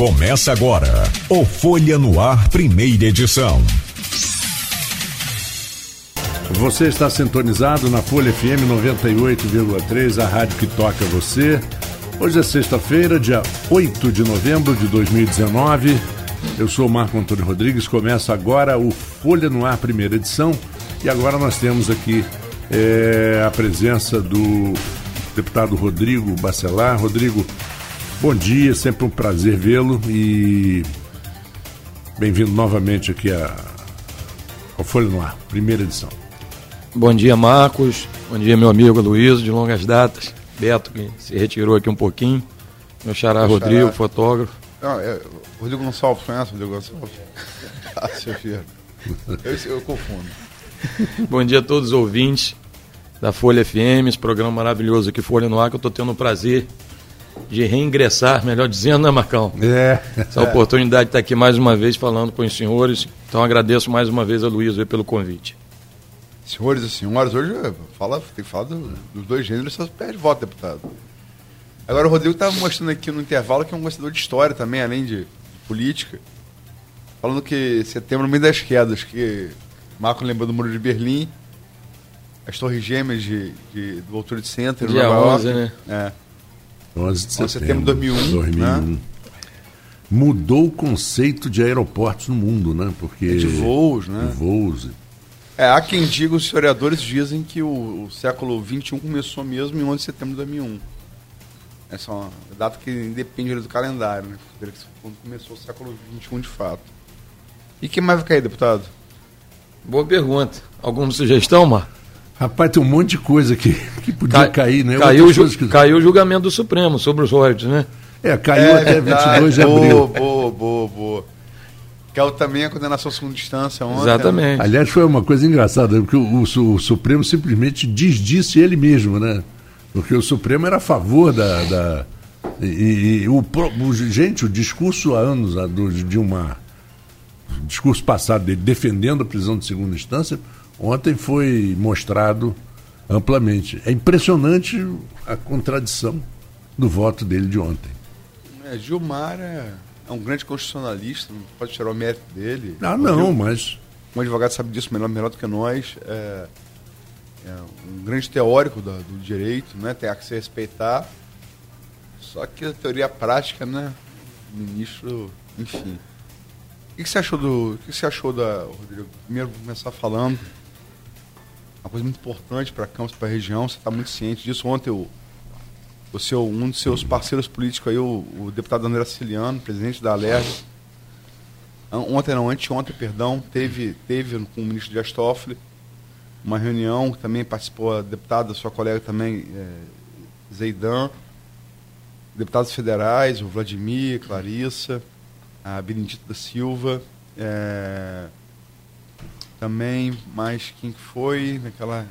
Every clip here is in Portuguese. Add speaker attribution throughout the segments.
Speaker 1: Começa agora o Folha no Ar, primeira edição.
Speaker 2: Você está sintonizado na Folha FM 98,3, a rádio que toca você. Hoje é sexta-feira, dia 8 de novembro de 2019. Eu sou o Marco Antônio Rodrigues. Começa agora o Folha no Ar, primeira edição. E agora nós temos aqui é, a presença do deputado Rodrigo Bacelar. Rodrigo, bom dia, sempre um prazer vê-lo e bem-vindo novamente aqui a, ao Folha no Ar, primeira edição.
Speaker 3: Bom dia, Marcos. Bom dia, meu amigo Luiz, de longas datas. Beto, que se retirou aqui um pouquinho. Meu xará meu Rodrigo, xará. fotógrafo.
Speaker 4: Não, é, Rodrigo Gonçalves, conhece o Rodrigo Gonçalves? ah, seu filho. Eu, eu confundo.
Speaker 3: Bom dia a todos os ouvintes da Folha FM, esse programa maravilhoso aqui, Folha no Ar, que eu estou tendo o prazer de reingressar, melhor dizendo, né, Marcão?
Speaker 2: É.
Speaker 3: Essa oportunidade de estar aqui mais uma vez falando com os senhores. Então agradeço mais uma vez a Luiz pelo convite.
Speaker 4: Senhores e senhoras, hoje fala, tem que falar do, dos dois gêneros, só perde voto, deputado. Agora o Rodrigo estava mostrando aqui no intervalo que é um gostador de história também, além de, de política. Falando que setembro, no meio das quedas, que Marco lembrou do Muro de Berlim, as Torres Gêmeas de, de, do World Trade Center,
Speaker 3: Dia Nova 11, York. né?
Speaker 2: É. 11 de setembro,
Speaker 4: setembro de 2001. 2001. Né?
Speaker 2: Mudou o conceito de aeroportos no mundo, né? Porque
Speaker 4: é de voos, né?
Speaker 2: De voos.
Speaker 4: É, há quem diga, os historiadores dizem que o, o século XXI começou mesmo em 11 de setembro de 2001. Essa é uma data que independe do calendário, né? Quando começou o século XXI de fato. E quem mais vai cair, deputado?
Speaker 3: Boa pergunta. Alguma sugestão, Mar?
Speaker 2: Rapaz, tem um monte de coisa que, que podia Ca... cair, né?
Speaker 3: Caiu, o que... caiu o julgamento do Supremo sobre os royalties, né?
Speaker 2: É, caiu é, até verdade. 22 de
Speaker 4: boa,
Speaker 2: abril.
Speaker 4: Boa, boa, boa. Caiu também a condenação segunda instância ontem.
Speaker 3: Exatamente.
Speaker 2: Né? Aliás, foi uma coisa engraçada, porque o, o, o, Supremo simplesmente desdisse ele mesmo, né? Porque o Supremo era a favor da. da e, e o, o, gente, o discurso há anos do, de uma. discurso passado dele defendendo a prisão de segunda instância ontem foi mostrado amplamente. É impressionante a contradição do voto dele de ontem.
Speaker 4: É, Gilmar é, é, um grande constitucionalista, não pode tirar o mérito dele.
Speaker 2: Ah, não, mas.
Speaker 4: Um advogado sabe disso melhor, melhor do que nós. É, é um grande teórico do, do direito, né? tem que se respeitar. Só que a teoria prática, né? O ministro, enfim. O que, você achou do. O que você achou da. Rodrigo? Primeiro vou começar falando uma coisa muito importante para Campos, para a região, você está muito ciente disso. Ontem o, o seu, um dos seus parceiros políticos aí, o, o deputado André Siciliano, presidente da Alerj, ontem não, anteontem, perdão, teve, teve com o ministro Dias Toffoli uma reunião, também participou a deputada, sua colega também, é, Zeidan, deputados federais, o Vladimir, Clarissa, a Benedita da Silva, é, também, mas quem foi naquela.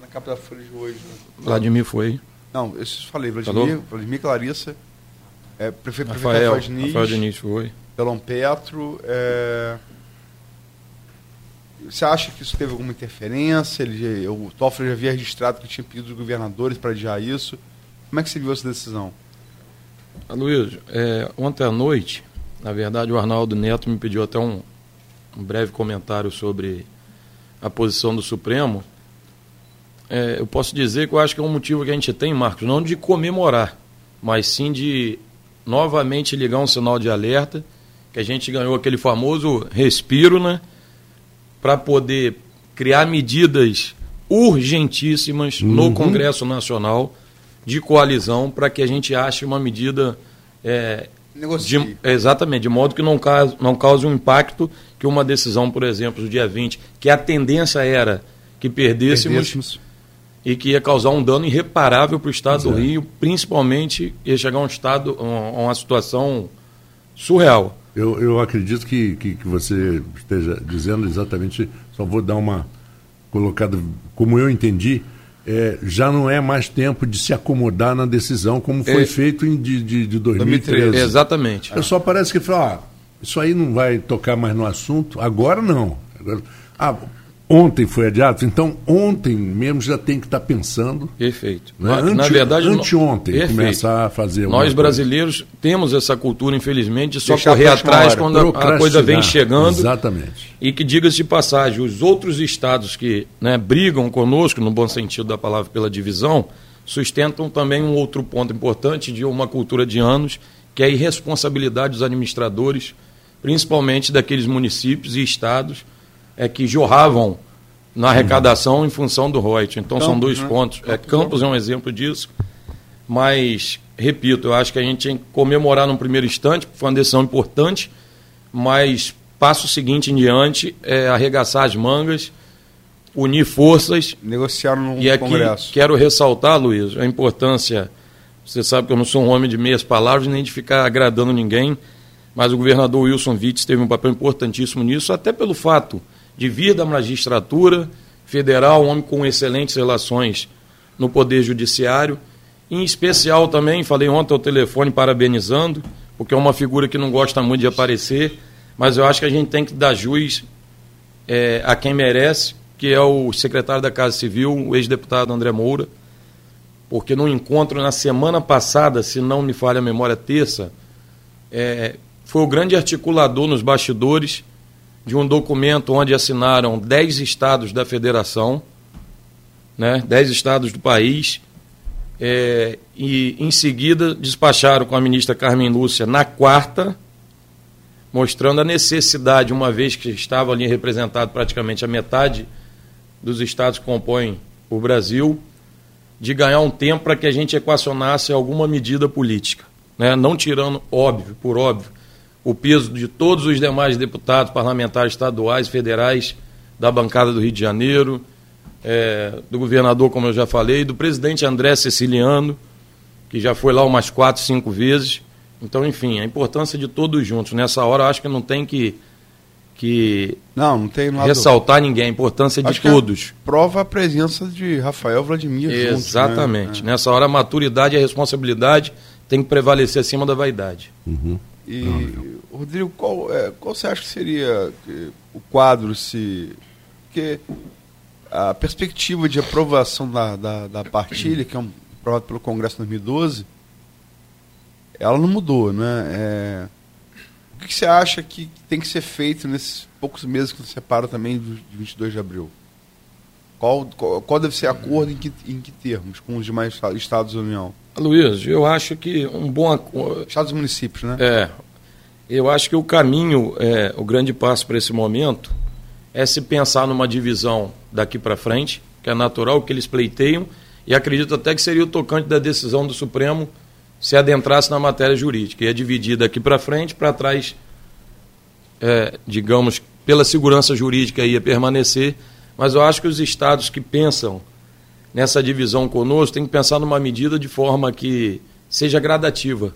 Speaker 4: Na capa da Folha de hoje. Né?
Speaker 3: Vladimir foi.
Speaker 4: Não, eu falei, Vladimir, Falou? Vladimir Clarissa, é, prefeito,
Speaker 3: Rafael, Rafael, Rafael Diniz foi.
Speaker 4: Pelão Petro. É... Você acha que isso teve alguma interferência? Ele, o Toffoli já havia registrado que tinha pedido dos governadores para adiar isso. Como é que você viu essa decisão?
Speaker 3: Luiz, é, ontem à noite, na verdade, o Arnaldo Neto me pediu até um, um breve comentário sobre a posição do Supremo, é, eu posso dizer que eu acho que é um motivo que a gente tem, Marcos, não de comemorar, mas sim de novamente ligar um sinal de alerta, que a gente ganhou aquele famoso respiro, né? Para poder criar medidas urgentíssimas uhum. no Congresso Nacional de coalizão para que a gente ache uma medida é, de, exatamente, de modo que não cause, não cause um impacto que uma decisão, por exemplo, do dia 20, que a tendência era que perdêssemos, perdêssemos. e que ia causar um dano irreparável para o Estado Exato. do Rio, principalmente ia chegar a um estado, a uma situação surreal.
Speaker 2: Eu, eu acredito que, que, que você esteja dizendo exatamente, só vou dar uma colocada, como eu entendi, é, já não é mais tempo de se acomodar na decisão, como foi é, feito em de, de, de 2013. 2013.
Speaker 3: Exatamente.
Speaker 2: O pessoal parece que fala, ah, isso aí não vai tocar mais no assunto. Agora não. Agora, ah, ontem foi adiado, então ontem mesmo já tem que estar tá pensando.
Speaker 3: Perfeito.
Speaker 2: Né? Ante, Na verdade, anteontem perfeito. começar a fazer.
Speaker 3: Nós brasileiros coisa. temos essa cultura, infelizmente, de só Deixar correr atrás quando a, a coisa vem chegando.
Speaker 2: Exatamente.
Speaker 3: E que diga-se de passagem, os outros estados que né, brigam conosco, no bom sentido da palavra, pela divisão, sustentam também um outro ponto importante de uma cultura de anos, que é a irresponsabilidade dos administradores, principalmente daqueles municípios e estados é, que jorravam na arrecadação em função do Reut. Então Campos, são dois né? pontos. É, Campos é um exemplo disso, mas, repito, eu acho que a gente tem que comemorar num primeiro instante, foi uma decisão importante, mas passo seguinte em diante é arregaçar as mangas, unir forças.
Speaker 4: Negociar no
Speaker 3: e aqui
Speaker 4: Congresso.
Speaker 3: Quero ressaltar, Luiz, a importância. Você sabe que eu não sou um homem de meias palavras nem de ficar agradando ninguém, mas o governador Wilson Witts teve um papel importantíssimo nisso, até pelo fato de vir da magistratura federal, um homem com excelentes relações no Poder Judiciário. Em especial também, falei ontem ao telefone parabenizando, porque é uma figura que não gosta muito de aparecer, mas eu acho que a gente tem que dar juiz é, a quem merece, que é o secretário da Casa Civil, o ex-deputado André Moura, porque no encontro na semana passada, se não me falha a memória, terça, é, foi o grande articulador nos bastidores de um documento onde assinaram 10 estados da federação, né, 10 estados do país, é, e em seguida despacharam com a ministra Carmen Lúcia na quarta, mostrando a necessidade, uma vez que estava ali representado praticamente a metade dos estados que compõem o Brasil, de ganhar um tempo para que a gente equacionasse alguma medida política. Né? Não tirando, óbvio, por óbvio, o peso de todos os demais deputados, parlamentares estaduais, federais da bancada do Rio de Janeiro, é, do governador, como eu já falei, do presidente André Ceciliano, que já foi lá umas quatro, cinco vezes. Então, enfim, a importância de todos juntos. Nessa hora, eu acho que não tem que, que
Speaker 4: não, não tem nada...
Speaker 3: ressaltar ninguém, a importância de
Speaker 4: acho
Speaker 3: todos.
Speaker 4: prova a presença de Rafael Vladimir
Speaker 3: Exatamente.
Speaker 4: Juntos,
Speaker 3: né? Nessa hora, a maturidade e a responsabilidade tem que prevalecer acima da vaidade.
Speaker 2: Uhum.
Speaker 4: E, não, Rodrigo, qual, é, qual você acha que seria o quadro se. Porque a perspectiva de aprovação da, da, da partilha, que é um, aprovado pelo Congresso em 2012, ela não mudou, né? É, o que você acha que tem que ser feito nesses poucos meses que nos separam também de 22 de abril? Qual, qual, qual deve ser acordo em que, em que termos com os demais estados da União?
Speaker 3: Luiz, eu acho que um bom
Speaker 4: Estados e municípios, né?
Speaker 3: É. Eu acho que o caminho, é, o grande passo para esse momento, é se pensar numa divisão daqui para frente, que é natural que eles pleiteiam, e acredito até que seria o tocante da decisão do Supremo se adentrasse na matéria jurídica. Ia dividir daqui para frente, para trás, é, digamos, pela segurança jurídica ia permanecer, mas eu acho que os estados que pensam nessa divisão conosco, tem que pensar numa medida de forma que seja gradativa.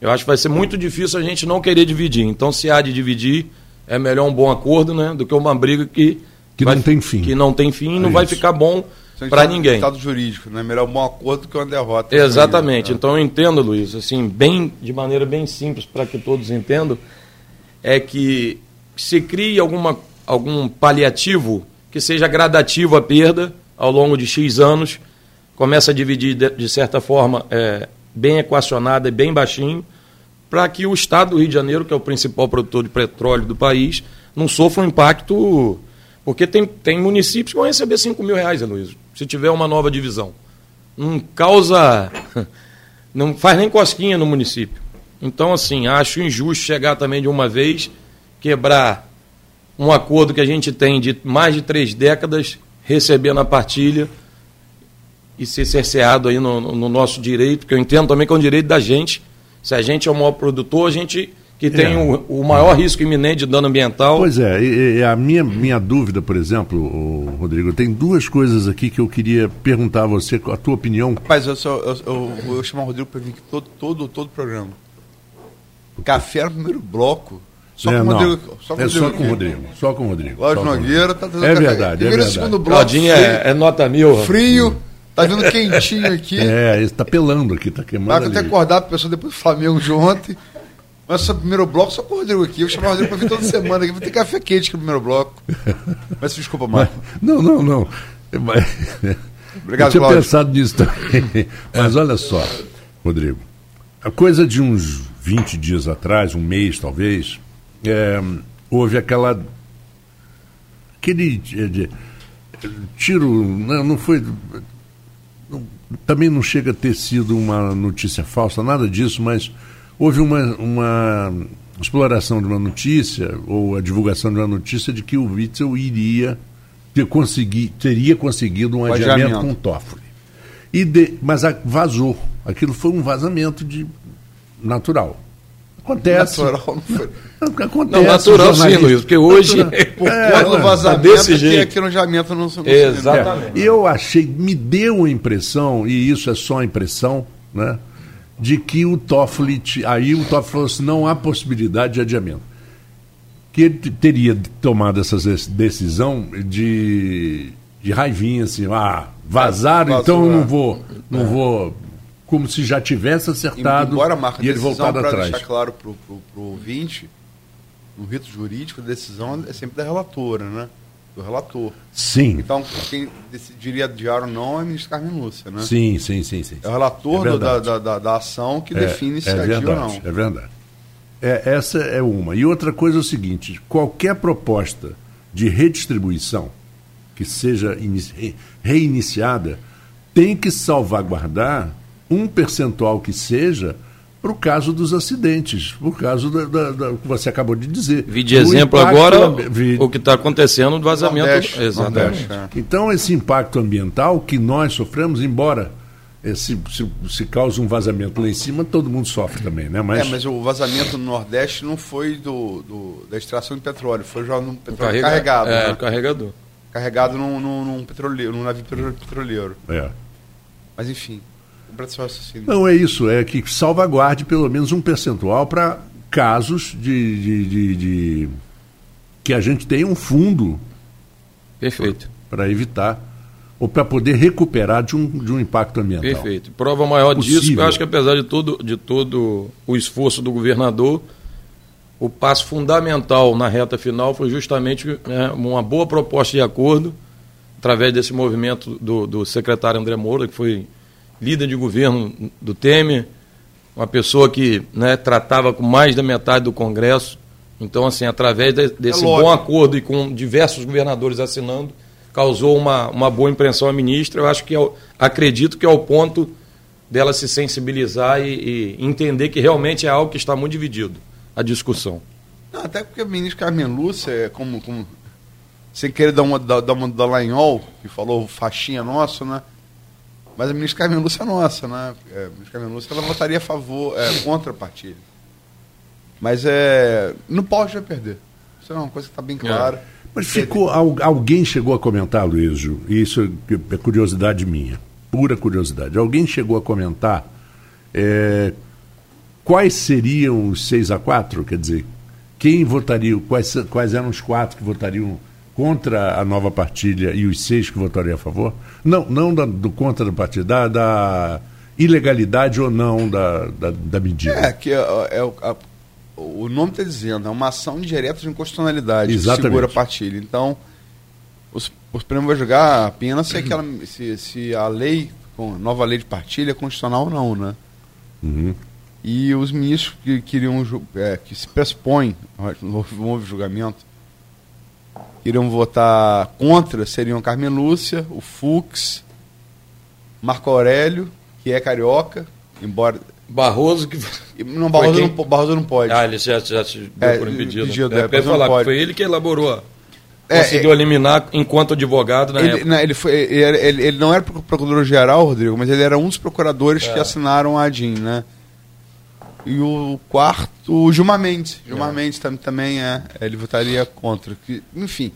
Speaker 3: Eu acho que vai ser muito difícil a gente não querer dividir. Então, se há de dividir, é melhor um bom acordo, né, do que uma briga que
Speaker 2: que vai, não tem fim.
Speaker 3: Que não tem fim e não vai ficar bom para ninguém.
Speaker 4: Estado jurídico, né? Melhor um bom acordo do que uma derrota.
Speaker 3: Exatamente. Né? Então eu entendo, Luiz, assim, bem de maneira bem simples para que todos entendam, é que se crie alguma algum paliativo que seja gradativo a perda ao longo de X anos, começa a dividir de, de certa forma é, bem equacionada e bem baixinho, para que o Estado do Rio de Janeiro, que é o principal produtor de petróleo do país, não sofra um impacto. Porque tem, tem municípios que vão receber 5 mil reais, Luiz, se tiver uma nova divisão. Não causa. Não faz nem cosquinha no município. Então, assim, acho injusto chegar também de uma vez, quebrar um acordo que a gente tem de mais de três décadas receber na partilha e ser cerceado aí no, no, nosso direito, que eu entendo também que é um direito da gente. Se a gente é o maior produtor, a gente que tem é. o, o, maior risco iminente de dano ambiental.
Speaker 2: Pois é, e, e a minha, minha dúvida, por exemplo, Rodrigo, tem duas coisas aqui que eu queria perguntar a você, a tua opinião.
Speaker 4: Rapaz, eu, só, eu, eu, eu vou chamar o Rodrigo para vir aqui todo, todo, todo o programa. Café no primeiro bloco.
Speaker 2: Só é, com o Rodrigo. Só com é só com o Rodrigo. Só com o Rodrigo.
Speaker 4: Lógico Nogueira tá
Speaker 2: É verdade, é verdade.
Speaker 3: segundo bloco. Claudinho é, é, nota mil.
Speaker 4: Frio. Tá vindo quentinho aqui.
Speaker 2: É, está pelando aqui, tá queimando.
Speaker 4: Vai até acordar a pessoa depois do Flamengo de ontem. Mas só primeiro bloco, só com o Rodrigo aqui. Eu chamo o Rodrigo pra vir toda semana aqui. Vou ter café quente aqui no primeiro bloco. Mas desculpa, Marco.
Speaker 2: Não, não, não. Mas,
Speaker 4: Obrigado,
Speaker 2: eu tinha
Speaker 4: Cláudio.
Speaker 2: pensado nisso também. Mas olha só, Rodrigo. A coisa de uns 20 dias atrás, um mês talvez, é, houve aquela. aquele de- de- tiro. Não, não foi. não- também não chega a ter sido uma notícia falsa, nada disso, mas houve uma, uma exploração de uma notícia, ou a divulgação de uma notícia, de que o Witzel iria ter consegui, teria conseguido um
Speaker 4: O
Speaker 2: adiamento,
Speaker 4: adiamento.
Speaker 2: com o Toffoli. E de- mas a- vazou. Aquilo foi um vazamento de natural. Acontece.
Speaker 4: Natural não foi.
Speaker 2: Acontece.
Speaker 3: Não, natural sim, Luiz, porque hoje.
Speaker 4: Por
Speaker 2: É, mano,
Speaker 4: vazamento
Speaker 3: desse
Speaker 4: que
Speaker 3: jeito.
Speaker 4: aqui no jamento não, não
Speaker 3: Exatamente.
Speaker 2: É, eu achei, me deu a impressão, e isso é só impressão, né? De que o Toffoli, aí o Toffoli falou assim, não há possibilidade de adiamento. Que ele teria tomado essa decisão de, de raivinha, assim, ah, vazaram, então eu
Speaker 4: é.
Speaker 2: não vou, não vou, como se já tivesse acertado
Speaker 4: Embora a marca
Speaker 2: e ele
Speaker 4: decisão,
Speaker 2: voltado
Speaker 4: para
Speaker 2: atrás.
Speaker 4: deixar claro pro, pro ouvinte, no rito jurídico, a decisão é sempre da relatora, né? Do relator.
Speaker 2: Sim,
Speaker 4: Então, quem decidiria adiar ou não é o ministro Carmen Lúcia, né?
Speaker 2: sim, sim, sim, sim.
Speaker 4: É o relator
Speaker 2: É
Speaker 4: do- da, da, da, ação que
Speaker 2: É,
Speaker 4: define se
Speaker 2: é
Speaker 4: adia ou
Speaker 2: verdade,
Speaker 4: não.
Speaker 2: É verdade. É, essa é uma. E outra coisa é o seguinte: qualquer proposta de redistribuição que seja ini- re- reiniciada tem que salvaguardar um percentual que seja para o caso dos acidentes, por caso da, da- da- que você acabou de dizer.
Speaker 3: Vi de exemplo agora
Speaker 2: ambi- vi-
Speaker 3: o que está acontecendo no vazamento.
Speaker 4: Nordeste,
Speaker 3: Exatamente.
Speaker 4: Nordeste, é.
Speaker 2: Então, esse impacto ambiental que nós sofremos, embora se, se, se cause um vazamento lá em cima, todo mundo sofre também, né? Mas,
Speaker 4: É, mas o vazamento no Nordeste não foi do, do- da extração de petróleo, foi já no petróleo
Speaker 3: Carrega-
Speaker 4: carregado.
Speaker 3: É,
Speaker 4: né?
Speaker 3: carregador.
Speaker 4: Carregado num, num, num petroleiro, num navio petro- petroleiro.
Speaker 2: é.
Speaker 4: Mas enfim.
Speaker 2: Não, é isso, é que salvaguarde pelo menos um percentual para casos de, de, de- de- que a gente tenha um fundo
Speaker 3: Perfeito.
Speaker 2: para evitar ou para poder recuperar de um, de um impacto ambiental.
Speaker 3: Perfeito. Prova maior disso, eu acho que apesar de todo, de todo o esforço do governador, o passo fundamental na reta final foi justamente né, uma boa proposta de acordo, através desse movimento do, do secretário André Moura, que foi líder de governo do Temer, uma pessoa que né, tratava com mais da metade do Congresso. Então, assim, através de- desse
Speaker 4: lógico.
Speaker 3: bom acordo e com diversos governadores assinando, causou uma, uma boa impressão à ministra. Eu acho que é o- acredito que é o ponto dela se sensibilizar e, e entender que realmente é algo que está muito dividido a discussão.
Speaker 4: Não, até porque o ministro Carmen Lúcia, é como, como sem querer dar uma, dar, dar uma da Lanhol, que falou faixinha nosso, né? Mas a ministra Carmen Lúcia é nossa, né? É, a ministra Carmen Lúcia ela votaria a favor, é, contra a partilha. Mas é. Já vai perder. Isso é uma coisa que está bem clara.
Speaker 2: Mas ficou, al- alguém chegou a comentar, Luísio, e isso é curiosidade minha, pura curiosidade. Alguém chegou a comentar é, quais seriam os 6 a 4? Quer dizer, quem votaria, quais, quais eram os quatro que votariam contra a nova partilha e os seis que votariam a favor? Não, não da- do contra da partilha, da, da ilegalidade ou não da, da, da medida.
Speaker 4: É, que é, é o- a- o nome está dizendo, é uma ação indireta de inconstitucionalidade
Speaker 2: Exatamente.
Speaker 4: que segura a partilha. Então, os, o Supremo vai julgar apenas se, aquela, se, se a lei, com nova lei de partilha é constitucional ou não, né?
Speaker 2: Uhum.
Speaker 4: E os ministros que queriam é, que se pressupõem, não houve julgamento, iriam votar contra seriam Carmen Lúcia, o Fux, Marco Aurélio, que é carioca, embora.
Speaker 3: Barroso que.
Speaker 4: Não, Barroso,
Speaker 3: quem?
Speaker 4: não, Barroso não pode.
Speaker 3: Ah, ele já, já se deu
Speaker 4: É,
Speaker 3: por impedido.
Speaker 4: pedido,
Speaker 3: é,
Speaker 4: é,
Speaker 3: falar que
Speaker 4: pode.
Speaker 3: foi ele que elaborou.
Speaker 4: É,
Speaker 3: conseguiu eliminar enquanto advogado na
Speaker 4: Ele,
Speaker 3: época.
Speaker 4: não, ele, foi, ele, era- ele- ele não era pro- procurador-geral, Rodrigo, mas ele era um dos procuradores
Speaker 3: É.
Speaker 4: que assinaram a ADIM, né? E o quarto, o Gilmar Mendes. Gilmar Mendes tam, também é. Ele votaria contra. Que, enfim,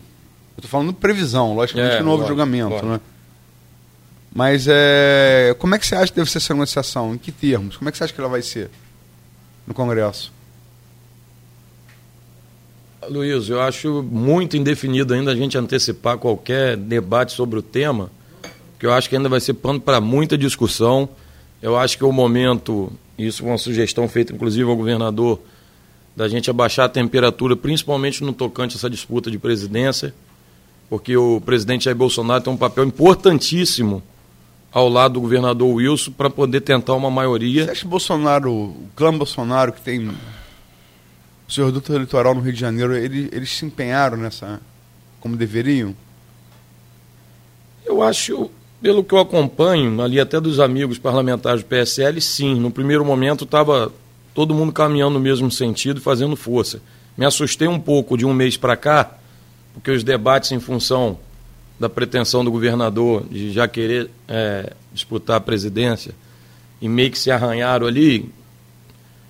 Speaker 4: eu tô falando previsão, logicamente
Speaker 3: É,
Speaker 4: não houve julgamento,
Speaker 3: lógico.
Speaker 4: né? Mas é, como é que você acha que deve ser essa negociação? Em que termos? Como é que você acha que ela vai ser no Congresso?
Speaker 3: Luiz, eu acho muito indefinido ainda a gente antecipar qualquer debate sobre o tema, que eu acho que ainda vai ser pano para muita discussão. Eu acho que o momento, isso foi uma sugestão feita inclusive ao governador, da gente abaixar a temperatura, principalmente no tocante a essa disputa de presidência, porque o presidente Jair Bolsonaro tem um papel importantíssimo ao lado do governador Wilson para poder tentar uma maioria.
Speaker 4: Você acha que o Bolsonaro, o clã Bolsonaro, que tem o seu reduto eleitoral no Rio de Janeiro, ele, eles se empenharam nessa como deveriam?
Speaker 3: Eu acho, pelo que eu acompanho, ali até dos amigos parlamentares do PSL, sim. No primeiro momento estava todo mundo caminhando no mesmo sentido, fazendo força. Me assustei um pouco de um mês para cá, porque os debates em função da pretensão do governador de já querer é, disputar a presidência e meio que se arranharam ali,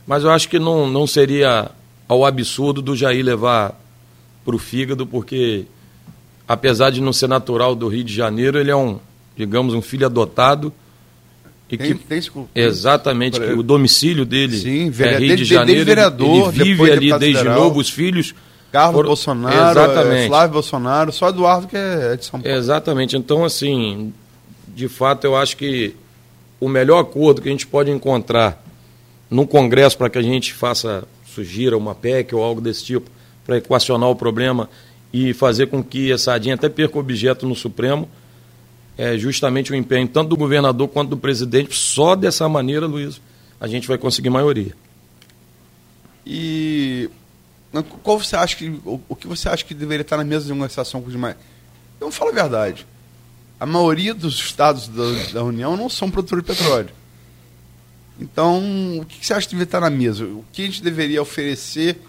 Speaker 3: mas eu acho que não, não seria ao absurdo do Jair levar para o fígado, porque apesar de não ser natural do Rio de Janeiro, ele é um, digamos, um filho adotado. E
Speaker 4: tem,
Speaker 3: que,
Speaker 4: tem
Speaker 3: exatamente, que o domicílio dele
Speaker 4: Sim,
Speaker 3: é Rio de Janeiro.
Speaker 4: vereador,
Speaker 3: ele vive ali desde federal. novo, os filhos.
Speaker 4: Carlos foram, Bolsonaro, exatamente. Flávio Bolsonaro, só Eduardo que é de São Paulo.
Speaker 3: Exatamente. Então, assim, de fato, eu acho que o melhor acordo que a gente pode encontrar no Congresso para que a gente faça, sugira uma PEC ou algo desse tipo, para equacionar o problema e fazer com que essa ADIM até perca objeto no Supremo, é justamente o empenho tanto do governador quanto do presidente. Só dessa maneira, Luiz, a gente vai conseguir maioria.
Speaker 4: E qual você acha que o, o que você acha que deveria estar na mesa de negociação com os demais? Então fala a verdade. A maioria dos estados da, da União não são produtores de petróleo. Então, o que você acha que deveria estar na mesa? O que a gente deveria oferecer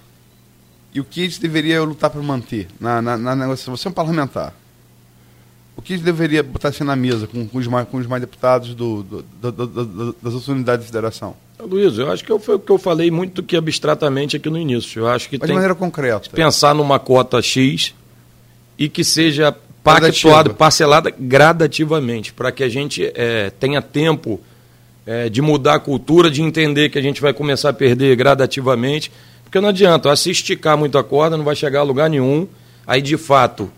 Speaker 4: e o que a gente deveria lutar para manter na, na, na, negociação? Você é um parlamentar. O que deveria botar assim na mesa com, com, os, mais, com os mais deputados do, do, do, das outras unidades da federação?
Speaker 3: Luiz, eu acho que foi o que eu falei muito que abstratamente aqui no início. Eu acho que
Speaker 4: Mas
Speaker 3: tem
Speaker 4: de maneira concreta.
Speaker 3: pensar numa cota X e que seja pactuado, parcelada gradativamente, para que a gente é, tenha tempo é, de mudar a cultura, de entender que a gente vai começar a perder gradativamente porque não adianta, se esticar muito a corda, não vai chegar a lugar nenhum. Aí, de fato,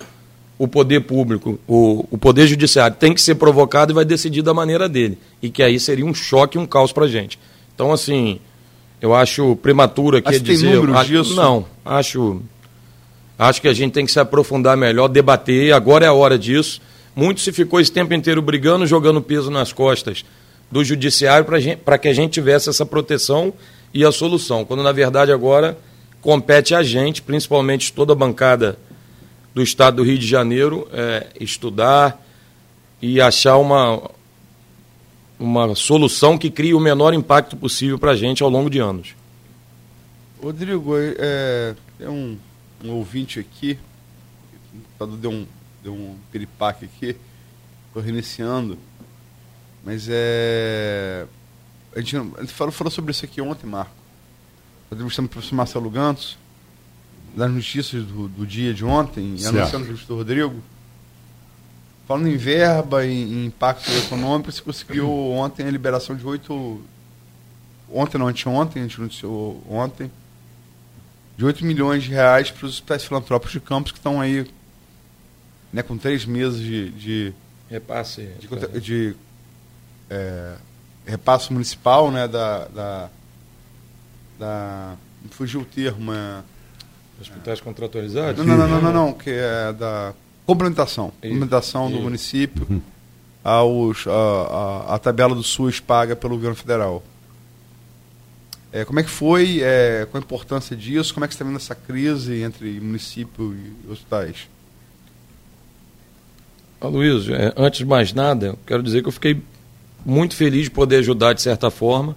Speaker 3: o poder público, o, o poder judiciário tem que ser provocado e vai decidir da maneira dele. E que aí seria um choque, um caos para a gente. Então, assim, eu acho prematuro aqui
Speaker 4: Mas
Speaker 3: dizer.
Speaker 4: Tem números
Speaker 3: acho,
Speaker 4: disso?
Speaker 3: Não, acho. Acho que a gente tem que se aprofundar melhor, debater. Agora é a hora disso. Muito se ficou esse tempo inteiro brigando, jogando peso nas costas do judiciário para que a gente tivesse essa proteção e a solução, quando na verdade agora compete a gente, principalmente toda a bancada do Estado do Rio de Janeiro, é, estudar e achar uma, uma solução que crie o menor impacto possível para a gente ao longo de anos.
Speaker 4: Rodrigo, é, tem um, um ouvinte aqui, tá, deu um, deu um piripaque aqui, estou reiniciando, mas é a gente, a gente falou, falou, sobre isso aqui ontem, Marco. Nós entrevistamos o professor Marcelo Gantos, das notícias do, do dia de ontem, e anunciando o do Rodrigo. Falando em verba, em, em impacto econômico, se conseguiu ontem a liberação de oito. Ontem, não, anteontem, a gente anunciou ontem. De 8 milhões de reais para os hospitais filantrópicos de campos que estão aí né, com três meses de. de
Speaker 3: repasse.
Speaker 4: De, de é, repasse municipal, né, da, da, da fugiu o termo, é,
Speaker 3: hospitais contratualizados?
Speaker 4: Não, não, não, não, não, que é da complementação, complementação do município uhum. aos, a, a, tabela do SUS paga pelo governo federal. É, como é que foi, é, qual a importância disso, como é que você está vendo essa crise entre município e hospitais?
Speaker 3: Aloysio, é, antes de mais nada, quero dizer que eu fiquei muito feliz de poder ajudar de certa forma.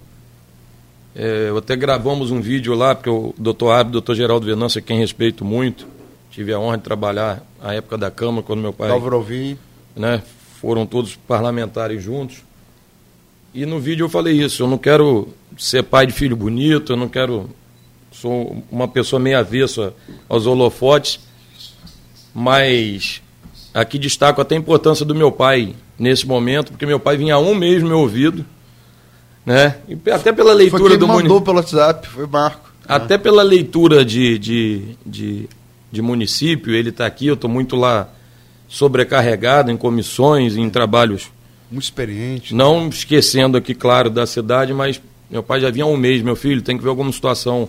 Speaker 3: É, até gravamos um vídeo lá, porque o doutor Abdo, doutor Geraldo Venâncio, quem respeito muito, tive a honra de trabalhar na época da Câmara, quando meu pai.
Speaker 4: Alvim.
Speaker 3: Né, foram todos parlamentares juntos. E no vídeo eu falei isso, eu não quero ser pai de filho bonito, eu não quero. Sou uma pessoa meio avessa aos holofotes, mas aqui destaco até a importância do meu pai nesse momento, porque meu pai vinha um mês no meu ouvido, né? E até pela leitura
Speaker 4: foi quem
Speaker 3: do
Speaker 4: mandou pelo WhatsApp, foi Marco.
Speaker 3: Até né? pela leitura de, de, de, de município, ele está aqui, eu estou muito lá sobrecarregado em comissões, em trabalhos.
Speaker 4: Muito experiente.
Speaker 3: Não né? esquecendo aqui, claro, da cidade, mas meu pai já vinha há um mês, meu filho, tem que ver alguma situação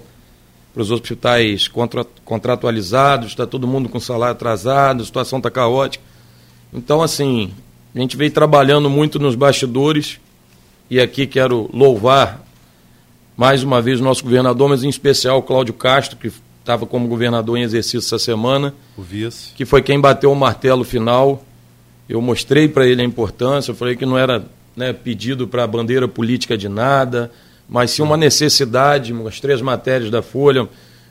Speaker 3: para os hospitais contra, contratualizados, está todo mundo com salário atrasado, a situação está caótica. Então, assim, a gente veio trabalhando muito nos bastidores e aqui quero louvar mais uma vez o nosso governador, mas em especial o Cláudio Castro, que estava como governador em exercício essa semana,
Speaker 4: o vice.
Speaker 3: que foi quem bateu o martelo final. Eu mostrei para ele a importância, eu falei que não era né, pedido para bandeira política de nada, mas sim uma necessidade. Mostrei as matérias da Folha,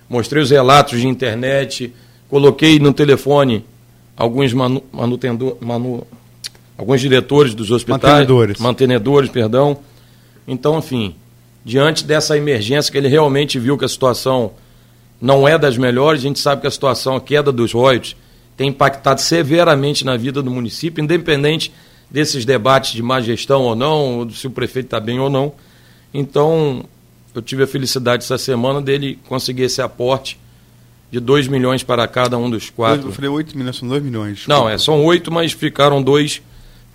Speaker 3: mostrei os relatos de internet, coloquei no telefone alguns manu, manutendor, manu, alguns diretores dos hospitais,
Speaker 4: mantenedores.
Speaker 3: mantenedores, perdão. Então, enfim, diante dessa emergência que ele realmente viu que a situação não é das melhores, a gente sabe que a situação, a queda dos royalties, tem impactado severamente na vida do município, independente desses debates de má gestão ou não, se o prefeito está bem ou não. Então, eu tive a felicidade essa semana dele conseguir esse aporte de 2 milhões para cada um dos quatro.
Speaker 4: Eu falei 8 milhões, são 2 milhões.
Speaker 3: Não, é, são oito, mas ficaram dois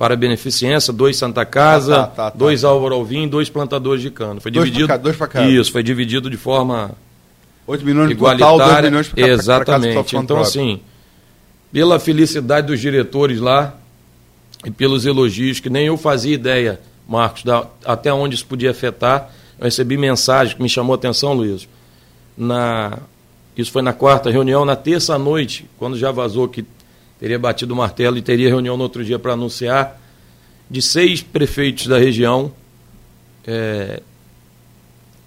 Speaker 3: para beneficência, dois Santa Casa, ah, tá, tá, tá. dois Álvaro Alvim, dois plantadores de cano. Foi
Speaker 4: dois
Speaker 3: dividido.
Speaker 4: Pra dois para cada.
Speaker 3: Isso, foi dividido de forma
Speaker 4: 8 milhões
Speaker 3: igualitária.
Speaker 4: total, 2 milhões para
Speaker 3: Exatamente. Então, assim, pela felicidade dos diretores lá, e pelos elogios, que nem eu fazia ideia, Marcos, da, até onde isso podia afetar. Eu recebi mensagem que me chamou a atenção, Luiz. Na, isso foi na quarta reunião, na terça noite, quando já vazou que teria batido o martelo e teria reunião no outro dia para anunciar, de seis prefeitos da região, é,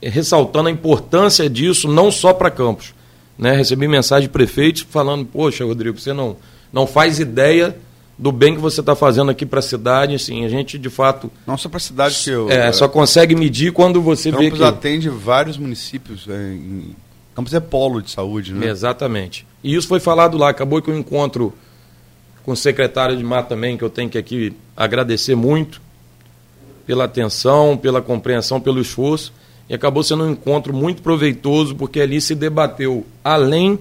Speaker 3: ressaltando a importância disso não só para Campos. Né? Recebi mensagem de prefeitos falando, poxa, Rodrigo, você não, não faz ideia do bem que você está fazendo aqui para a cidade, assim, a gente de fato
Speaker 4: não só para a cidade que eu
Speaker 3: é, só consegue medir quando você
Speaker 4: Campos
Speaker 3: vê que
Speaker 4: atende vários municípios é, em... Campos é polo de saúde, né?
Speaker 3: Exatamente. E isso foi falado lá, acabou que o encontro com o secretário de Mar também, que eu tenho que aqui agradecer muito pela atenção, pela compreensão, pelo esforço, e acabou sendo um encontro muito proveitoso, porque ali se debateu além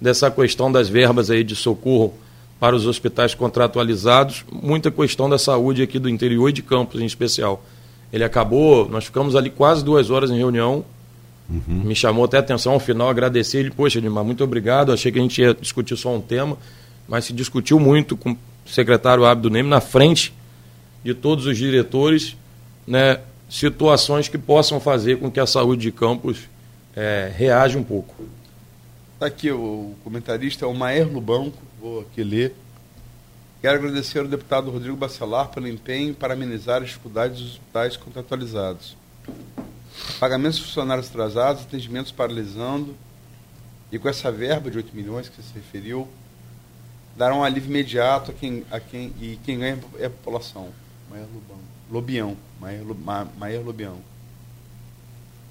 Speaker 3: dessa questão das verbas aí de socorro para os hospitais contratualizados, muita questão da saúde aqui do interior e de Campos em especial. Ele acabou, nós ficamos ali quase duas horas em reunião, uhum. me chamou até a atenção ao final, agradecer ele, poxa, Edmar, muito obrigado, achei que a gente ia discutir só um tema, mas se discutiu muito com o secretário Abdo Neme na frente de todos os diretores, né, situações que possam fazer com que a saúde de Campos é, reaja um pouco.
Speaker 4: Está aqui o comentarista, é o Maer Lubanco, vou aqui ler. Quero agradecer ao deputado Rodrigo Bacelar pelo empenho para amenizar as dificuldades dos hospitais contratualizados. Pagamentos de funcionários atrasados, atendimentos paralisando, e com essa verba de 8 milhões que você se referiu, dará um alívio imediato a quem, a quem, e quem ganha é a população. Maier Lobião. Maier Lobião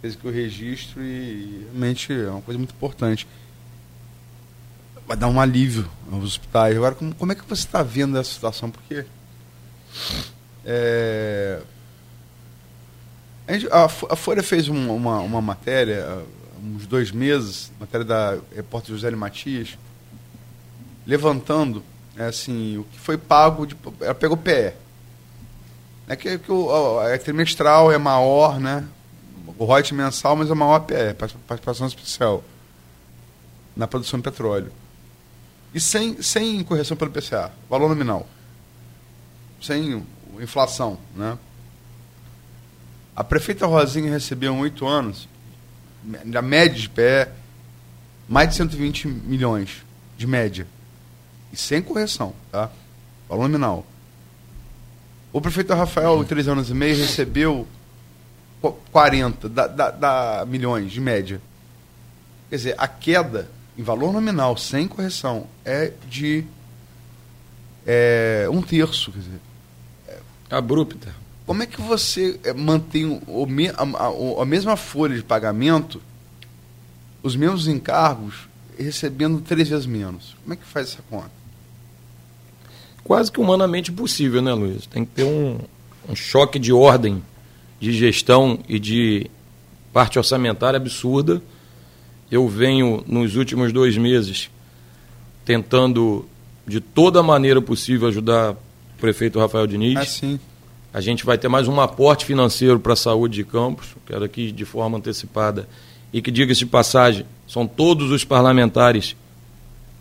Speaker 4: fez aqui o registro e realmente é uma coisa muito importante. Vai dar um alívio aos hospitais. Agora, como, como é que você está vendo essa situação? Porque é, a, gente, a, a, Folha fez uma, uma, uma, matéria há uns dois meses, matéria da repórter José Matias, levantando é, assim, o que foi pago, de, ela pegou PE. É que, que o, a trimestral é maior, né? o royalties mensal, mas é uma OPE, participação especial, na produção de petróleo. E sem, sem correção pelo PCA, valor nominal. Sem inflação, né? A prefeita Rosinha recebeu em oito anos, na média de PE, mais de 120 milhões de média. E sem correção, tá? Valor nominal. O prefeito Rafael, em três anos e meio, recebeu 40 da, da, da milhões de média. Quer dizer, a queda em valor nominal, sem correção, é de é, um terço. Quer dizer,
Speaker 3: é, Abrupta.
Speaker 4: Como é que você é, mantém o, a, a, a, mesma folha de pagamento, os mesmos encargos, recebendo três vezes menos? Como é que faz essa conta?
Speaker 3: Quase que humanamente possível, né, Luiz? Tem que ter um, um choque de ordem de gestão e de parte orçamentária absurda. Eu venho, nos últimos dois meses, tentando de toda maneira possível ajudar o prefeito Rafael Diniz.
Speaker 4: Ah, sim.
Speaker 3: A gente vai ter mais um aporte financeiro para a saúde de Campos. Quero aqui, de forma antecipada, e que, diga-se de passagem, são todos os parlamentares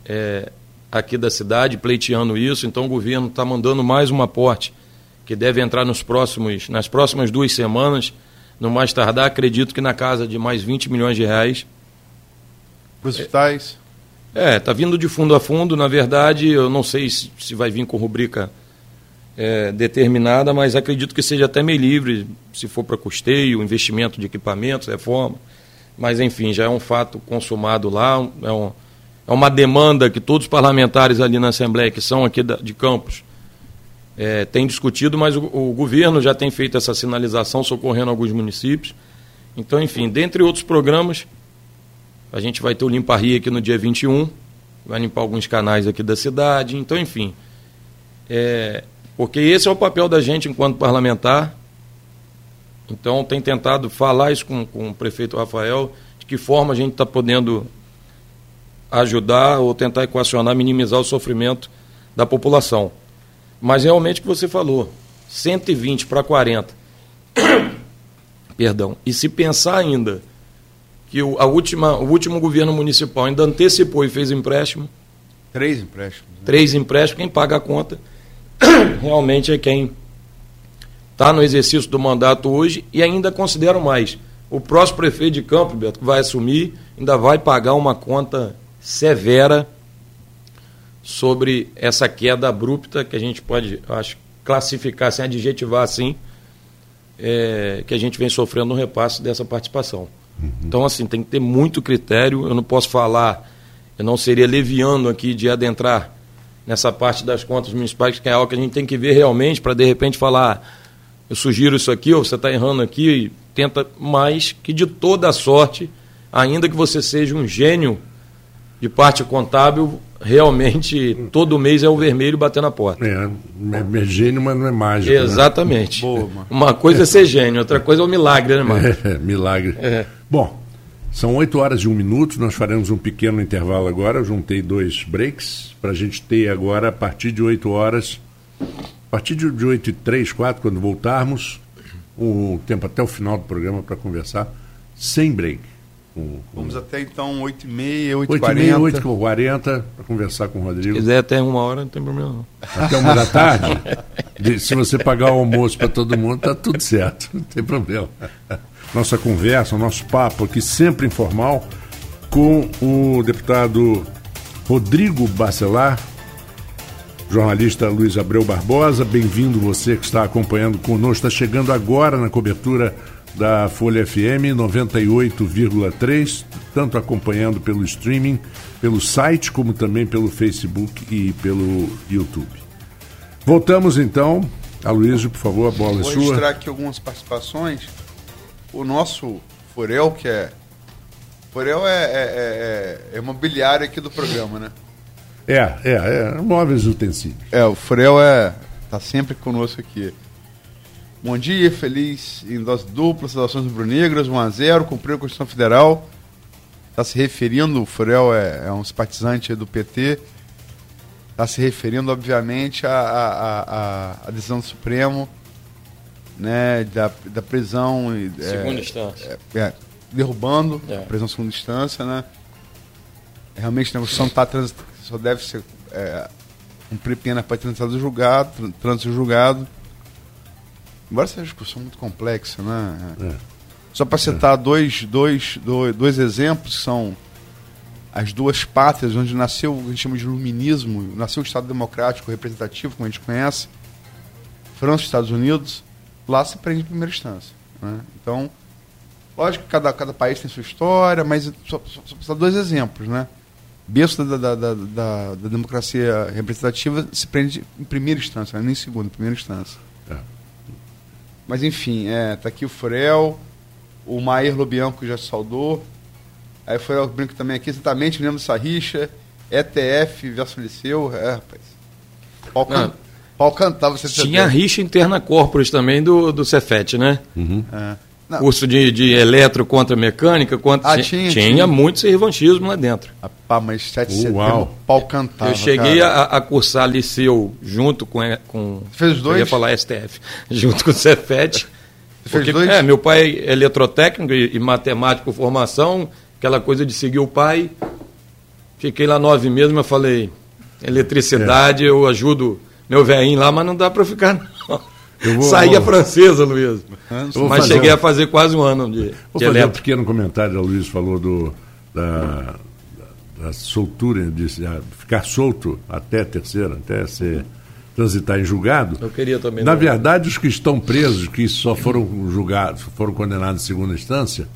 Speaker 3: é, aqui da cidade pleiteando isso, então o governo está mandando mais um aporte que deve entrar nos próximos, nas próximas duas semanas, no mais tardar, acredito que na casa de mais 20 milhões de reais.
Speaker 4: Hospitais?
Speaker 3: É, está vindo de fundo a fundo, na verdade, eu não sei se, se vai vir com rubrica é, determinada, mas acredito que seja até meio livre, se for para custeio, investimento de equipamentos, reforma. Mas, enfim, já é um fato consumado lá, é, um, é uma demanda que todos os parlamentares ali na Assembleia, que são aqui da, de Campos, é, têm discutido, mas o, o governo já tem feito essa sinalização, socorrendo alguns municípios. Então, enfim, dentre outros programas, a gente vai ter o Limpa Rio aqui no dia 21, vai limpar alguns canais aqui da cidade. Então, enfim, é, porque esse é o papel da gente enquanto parlamentar. Então, tem tentado falar isso com, com o prefeito Rafael, de que forma a gente está podendo ajudar ou tentar equacionar, minimizar o sofrimento da população. Mas realmente o que você falou, 120 para 40. Perdão. E se pensar ainda que o, a última, o último governo municipal ainda antecipou e fez empréstimo.
Speaker 4: Três empréstimos. Né?
Speaker 3: Três empréstimos, quem paga a conta realmente é quem está no exercício do mandato hoje e ainda considero mais. O próximo prefeito de Campo, Beto, que vai assumir, ainda vai pagar uma conta severa sobre essa queda abrupta que a gente pode, acho, classificar, sem adjetivar assim, é, que a gente vem sofrendo no repasse dessa participação. Uhum. Então, assim, tem que ter muito critério. Eu não posso falar, eu não seria leviano aqui de adentrar nessa parte das contas municipais, que é algo que a gente tem que ver realmente para de repente falar, eu sugiro isso aqui, ou você está errando aqui, e tenta mais que de toda sorte, ainda que você seja um gênio de parte contábil, realmente todo mês é o vermelho batendo na porta.
Speaker 2: É, é gênio, mas não é mágico.
Speaker 3: Né? Exatamente. Né? Boa, Uma coisa é ser gênio, outra coisa é o milagre, né, Marcos?
Speaker 2: É, milagre. É. Bom, são 8 horas e um minuto, nós faremos um pequeno intervalo agora. Eu juntei dois breaks para a gente ter agora, a partir de 8 horas, a partir de, de 8 e 3, 4, quando voltarmos, um tempo até o final do programa para conversar, sem break.
Speaker 4: Com. Vamos até então 8h30, 8h40.
Speaker 2: 8h30, 8h40 para conversar com o Rodrigo.
Speaker 3: Se quiser até uma hora, não tem problema não.
Speaker 2: Até uma da tarde? se você pagar o almoço para todo mundo, tá tudo certo, não tem problema nossa conversa, nosso papo aqui sempre informal com o deputado Rodrigo Bacelar, jornalista Luiz Abreu Barbosa. Bem-vindo você que está acompanhando conosco. Está chegando agora na cobertura da Folha FM 98,3, tanto acompanhando pelo streaming, pelo site, como também pelo Facebook e pelo YouTube. Voltamos então. Aloysio, por favor, a bola é
Speaker 4: sua.
Speaker 2: Vou
Speaker 4: registrar aqui algumas participações o nosso Forel, que é. Forel é, é, é, é imobiliário aqui do programa, né?
Speaker 2: É, é, é. Móveis utensílios.
Speaker 4: É, o Forel é. tá sempre conosco aqui. Bom dia, feliz em dose dupla, saudações rubro-negras, 1x0, cumpriu a Constituição Federal. Está se referindo, o Forel é, é um simpatizante do PT, está se referindo, obviamente, à decisão do Supremo né, da, da prisão.
Speaker 3: Segunda é, instância. É, é,
Speaker 4: derrubando é. a prisão segunda instância, né? Realmente a negociação tá trans, só deve ser é, cumprir pena para transitar do julgado, trânsito julgado. Embora seja uma discussão muito complexa, né? É. Só para citar dois, dois, dois, dois exemplos que são as duas pátrias onde nasceu o que a gente chama de iluminismo, nasceu o Estado Democrático Representativo, como a gente conhece, França e Estados Unidos lá se prende em primeira instância. Né? Então, lógico que cada, cada país tem sua história, mas só, só, só dois exemplos. Né? Berço da, da, da, da, da democracia representativa se prende em primeira instância, né? nem em segunda, em primeira instância. Mas, enfim, é, tá aqui o Furel, o Mair Lobianco já saudou. Aí o Furel brinca também aqui, exatamente, lembro dessa rixa. ETF versus Liceu, é, rapaz. Pau, can, pau cantava. Você
Speaker 3: Tinha rixa interna corporis também do, do Cefet, né? Uhum. É. Curso de, de eletro contra mecânica. Contra, ah, tinha, tinha, tinha muito revanchismo lá dentro.
Speaker 4: Pá, mas 7 de setembro, pau cantava.
Speaker 3: Eu cheguei a, a, cursar liceu junto com. com
Speaker 4: Você fez os dois? Eu
Speaker 3: ia falar STF. Junto com o Cefet. Porque, é, meu pai é eletrotécnico e, e matemático formação, aquela coisa de seguir o pai. Fiquei lá nove meses, mas falei, eletricidade, é. eu ajudo meu velhinho lá, mas não dá para ficar não. Vou, Saía vou... francesa, Luiz. Mas cheguei um... a fazer quase um ano de,
Speaker 2: vou de fazer um pequeno comentário, o Luiz falou do, da, da soltura, de ficar solto até a terceira, até ser transitar em julgado.
Speaker 3: Eu queria também.
Speaker 2: Na não. verdade, os que estão presos, que só foram julgados, foram condenados em segunda instância,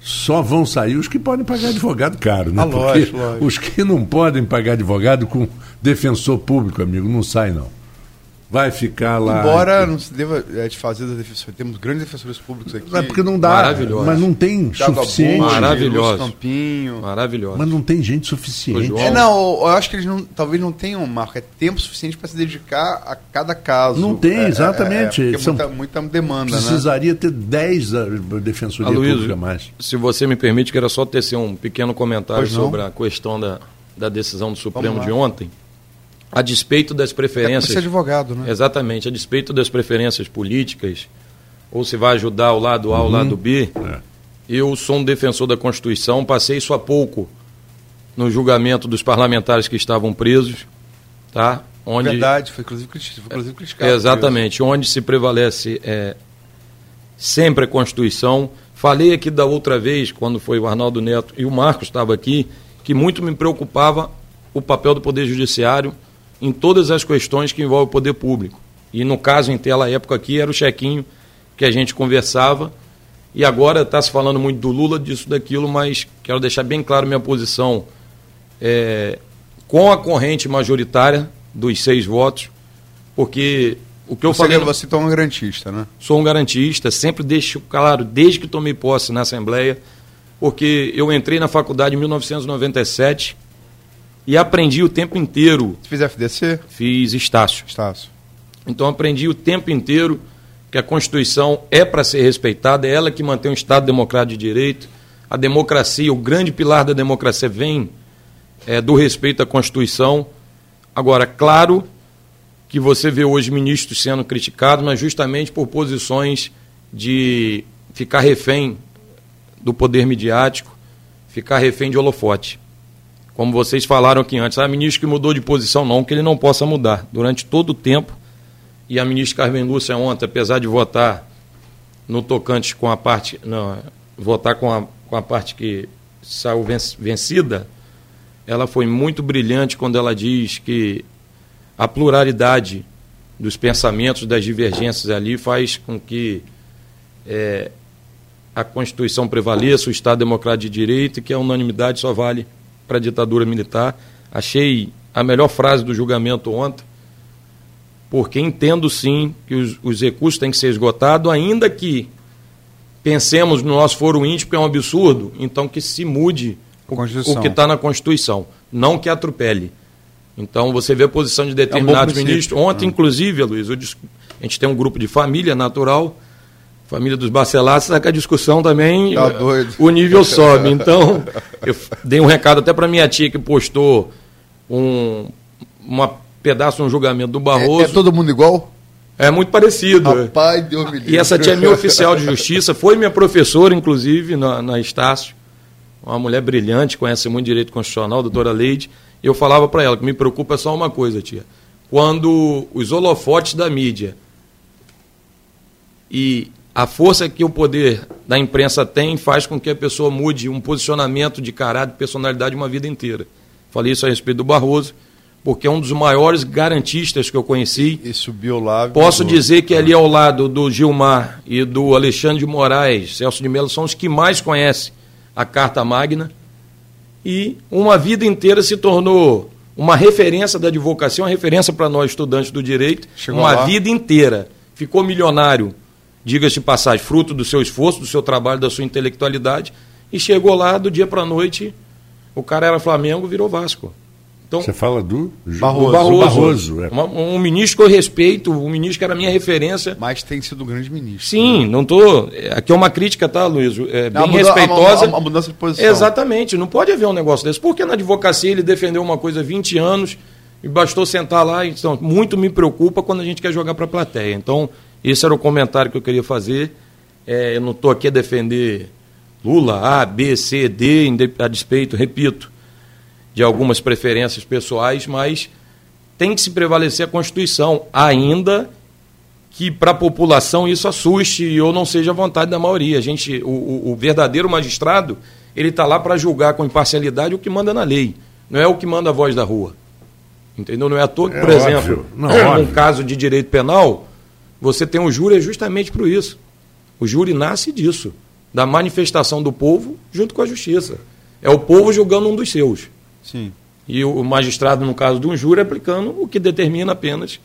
Speaker 2: só vão sair os que podem pagar advogado caro, né? Ah,
Speaker 4: lógico, lógico.
Speaker 2: os que não podem pagar advogado com defensor público, amigo, não saem não vai ficar lá.
Speaker 4: Embora não se deva é, fazer das defensores. Temos grandes defensores públicos aqui.
Speaker 2: É porque não dá. Mas não tem suficiente.
Speaker 3: Maravilhoso.
Speaker 4: Campinho.
Speaker 3: Maravilhoso.
Speaker 2: Mas não tem gente suficiente.
Speaker 4: É, não, eu acho que eles não, talvez não tenham, Marco, é tempo suficiente para se dedicar a cada caso.
Speaker 2: Não tem,
Speaker 4: é,
Speaker 2: exatamente.
Speaker 4: É, é, São, muita, muita demanda.
Speaker 2: Né? Precisaria
Speaker 4: né?
Speaker 2: ter 10 defensoria Aloysio, pública mais.
Speaker 3: Se você me permite, quero só tecer um pequeno comentário sobre a questão da, da decisão do Supremo de ontem a despeito das preferências. É
Speaker 4: advogado, né?
Speaker 3: Exatamente, a despeito das preferências políticas, ou se vai ajudar o lado A ou o lado B. É. Eu sou um defensor da Constituição, passei isso há pouco no julgamento dos parlamentares que estavam presos, tá?
Speaker 4: Onde, Verdade, foi inclusive, foi inclusive criticado.
Speaker 3: Exatamente, onde se prevalece é, sempre a Constituição. Falei aqui da outra vez, quando foi o Arnaldo Neto e o Marcos estava aqui, que muito me preocupava o papel do Poder Judiciário em todas as questões que envolvem o poder público. E no caso, em tela época aqui, era o chequinho que a gente conversava. E agora está se falando muito do Lula, disso, daquilo, mas quero deixar bem claro minha posição é, com a corrente majoritária dos seis votos, porque o que eu
Speaker 4: você
Speaker 3: falei.
Speaker 4: Você é um garantista, né?
Speaker 3: Sou um garantista, sempre deixo claro, desde que tomei posse na Assembleia, porque eu entrei na faculdade em 1997 e aprendi o tempo inteiro.
Speaker 4: Você fez FDC?
Speaker 3: Fiz Estácio.
Speaker 4: Estácio.
Speaker 3: Então aprendi o tempo inteiro que a Constituição é para ser respeitada, é ela que mantém um Estado democrático de direito. A democracia, o grande pilar da democracia vem é, do respeito à Constituição. Agora, claro que você vê hoje ministros sendo criticados, mas justamente por posições de ficar refém do poder midiático, ficar refém de holofote como vocês falaram aqui antes, a ministra que mudou de posição, não que ele não possa mudar. Durante todo o tempo, e a ministra Carmen Lúcia ontem, apesar de votar no tocante com a parte. Não, votar com a, com a parte que saiu vencida, ela foi muito brilhante quando ela diz que a pluralidade dos pensamentos, das divergências ali, faz com que é, a Constituição prevaleça, o Estado Democrático de Direito e que a unanimidade só vale para a ditadura militar. Achei a melhor frase do julgamento ontem, porque entendo sim que os, os recursos têm que ser esgotados, ainda que pensemos no nosso foro íntimo, que é um absurdo, então que se mude o, o que está na Constituição, não que atropele. Então você vê a posição de determinados é um ministros. Ontem, ah. inclusive, Luiz, a gente tem um grupo de família natural família dos Bacelar, sabe que a discussão também,
Speaker 4: tá
Speaker 3: o nível sobe. Então, eu dei um recado até para minha tia que postou um uma pedaço um julgamento do Barroso. É,
Speaker 4: é todo mundo igual?
Speaker 3: É muito parecido.
Speaker 4: Rapaz, Deus me livre.
Speaker 3: E essa tia é minha oficial de justiça, foi minha professora, inclusive, na, na Estácio. Uma mulher brilhante, conhece muito direito constitucional, doutora Leide. E eu falava para ela que me preocupa só uma coisa, tia. Quando os holofotes da mídia e a força que o poder da imprensa tem faz com que a pessoa mude um posicionamento de caráter, de personalidade uma vida inteira. Falei isso a respeito do Barroso, porque é um dos maiores garantistas que eu conheci.
Speaker 4: E subiu lá.
Speaker 3: Posso dizer que ali ao lado do Gilmar e do Alexandre de Moraes, Celso de Mello, são os que mais conhecem a Carta Magna. E uma vida inteira se tornou uma referência da advocacia, uma referência para nós estudantes do direito. Chegou uma lá. vida inteira. Ficou milionário diga-se de passagem, fruto do seu esforço, do seu trabalho, da sua intelectualidade, e chegou lá do dia para a noite, o cara era Flamengo, virou Vasco.
Speaker 2: Então, Você fala do
Speaker 3: Barroso. Barroso, Barroso é. um, um, ministro que eu respeito, um ministro que era minha referência.
Speaker 4: Mas tem sido um grande ministro.
Speaker 3: Sim, né? não tô. Aqui é uma crítica, tá, Luiz? É, bem a respeitosa.
Speaker 4: A, a, a, mudança de posição.
Speaker 3: Exatamente, não pode haver um negócio desse. Porque na advocacia ele defendeu uma coisa há 20 anos e bastou sentar lá. Então, muito me preocupa quando a gente quer jogar para a plateia. Então, esse era o comentário que eu queria fazer. É, eu não estou aqui a defender Lula, A, B, C, D, a despeito, repito, de algumas preferências pessoais, mas tem que se prevalecer a Constituição, ainda que para a população isso assuste ou não seja a vontade da maioria. A gente, o, o, verdadeiro magistrado, ele está lá para julgar com imparcialidade o que manda na lei, não é o que manda a voz da rua. Entendeu? Não é à toa que, por é exemplo, num caso de direito penal, você tem um júri justamente por isso. O júri nasce disso, da manifestação do povo junto com a justiça. É o povo julgando um dos seus.
Speaker 4: Sim.
Speaker 3: E o magistrado, no caso de um júri, aplicando o que determina apenas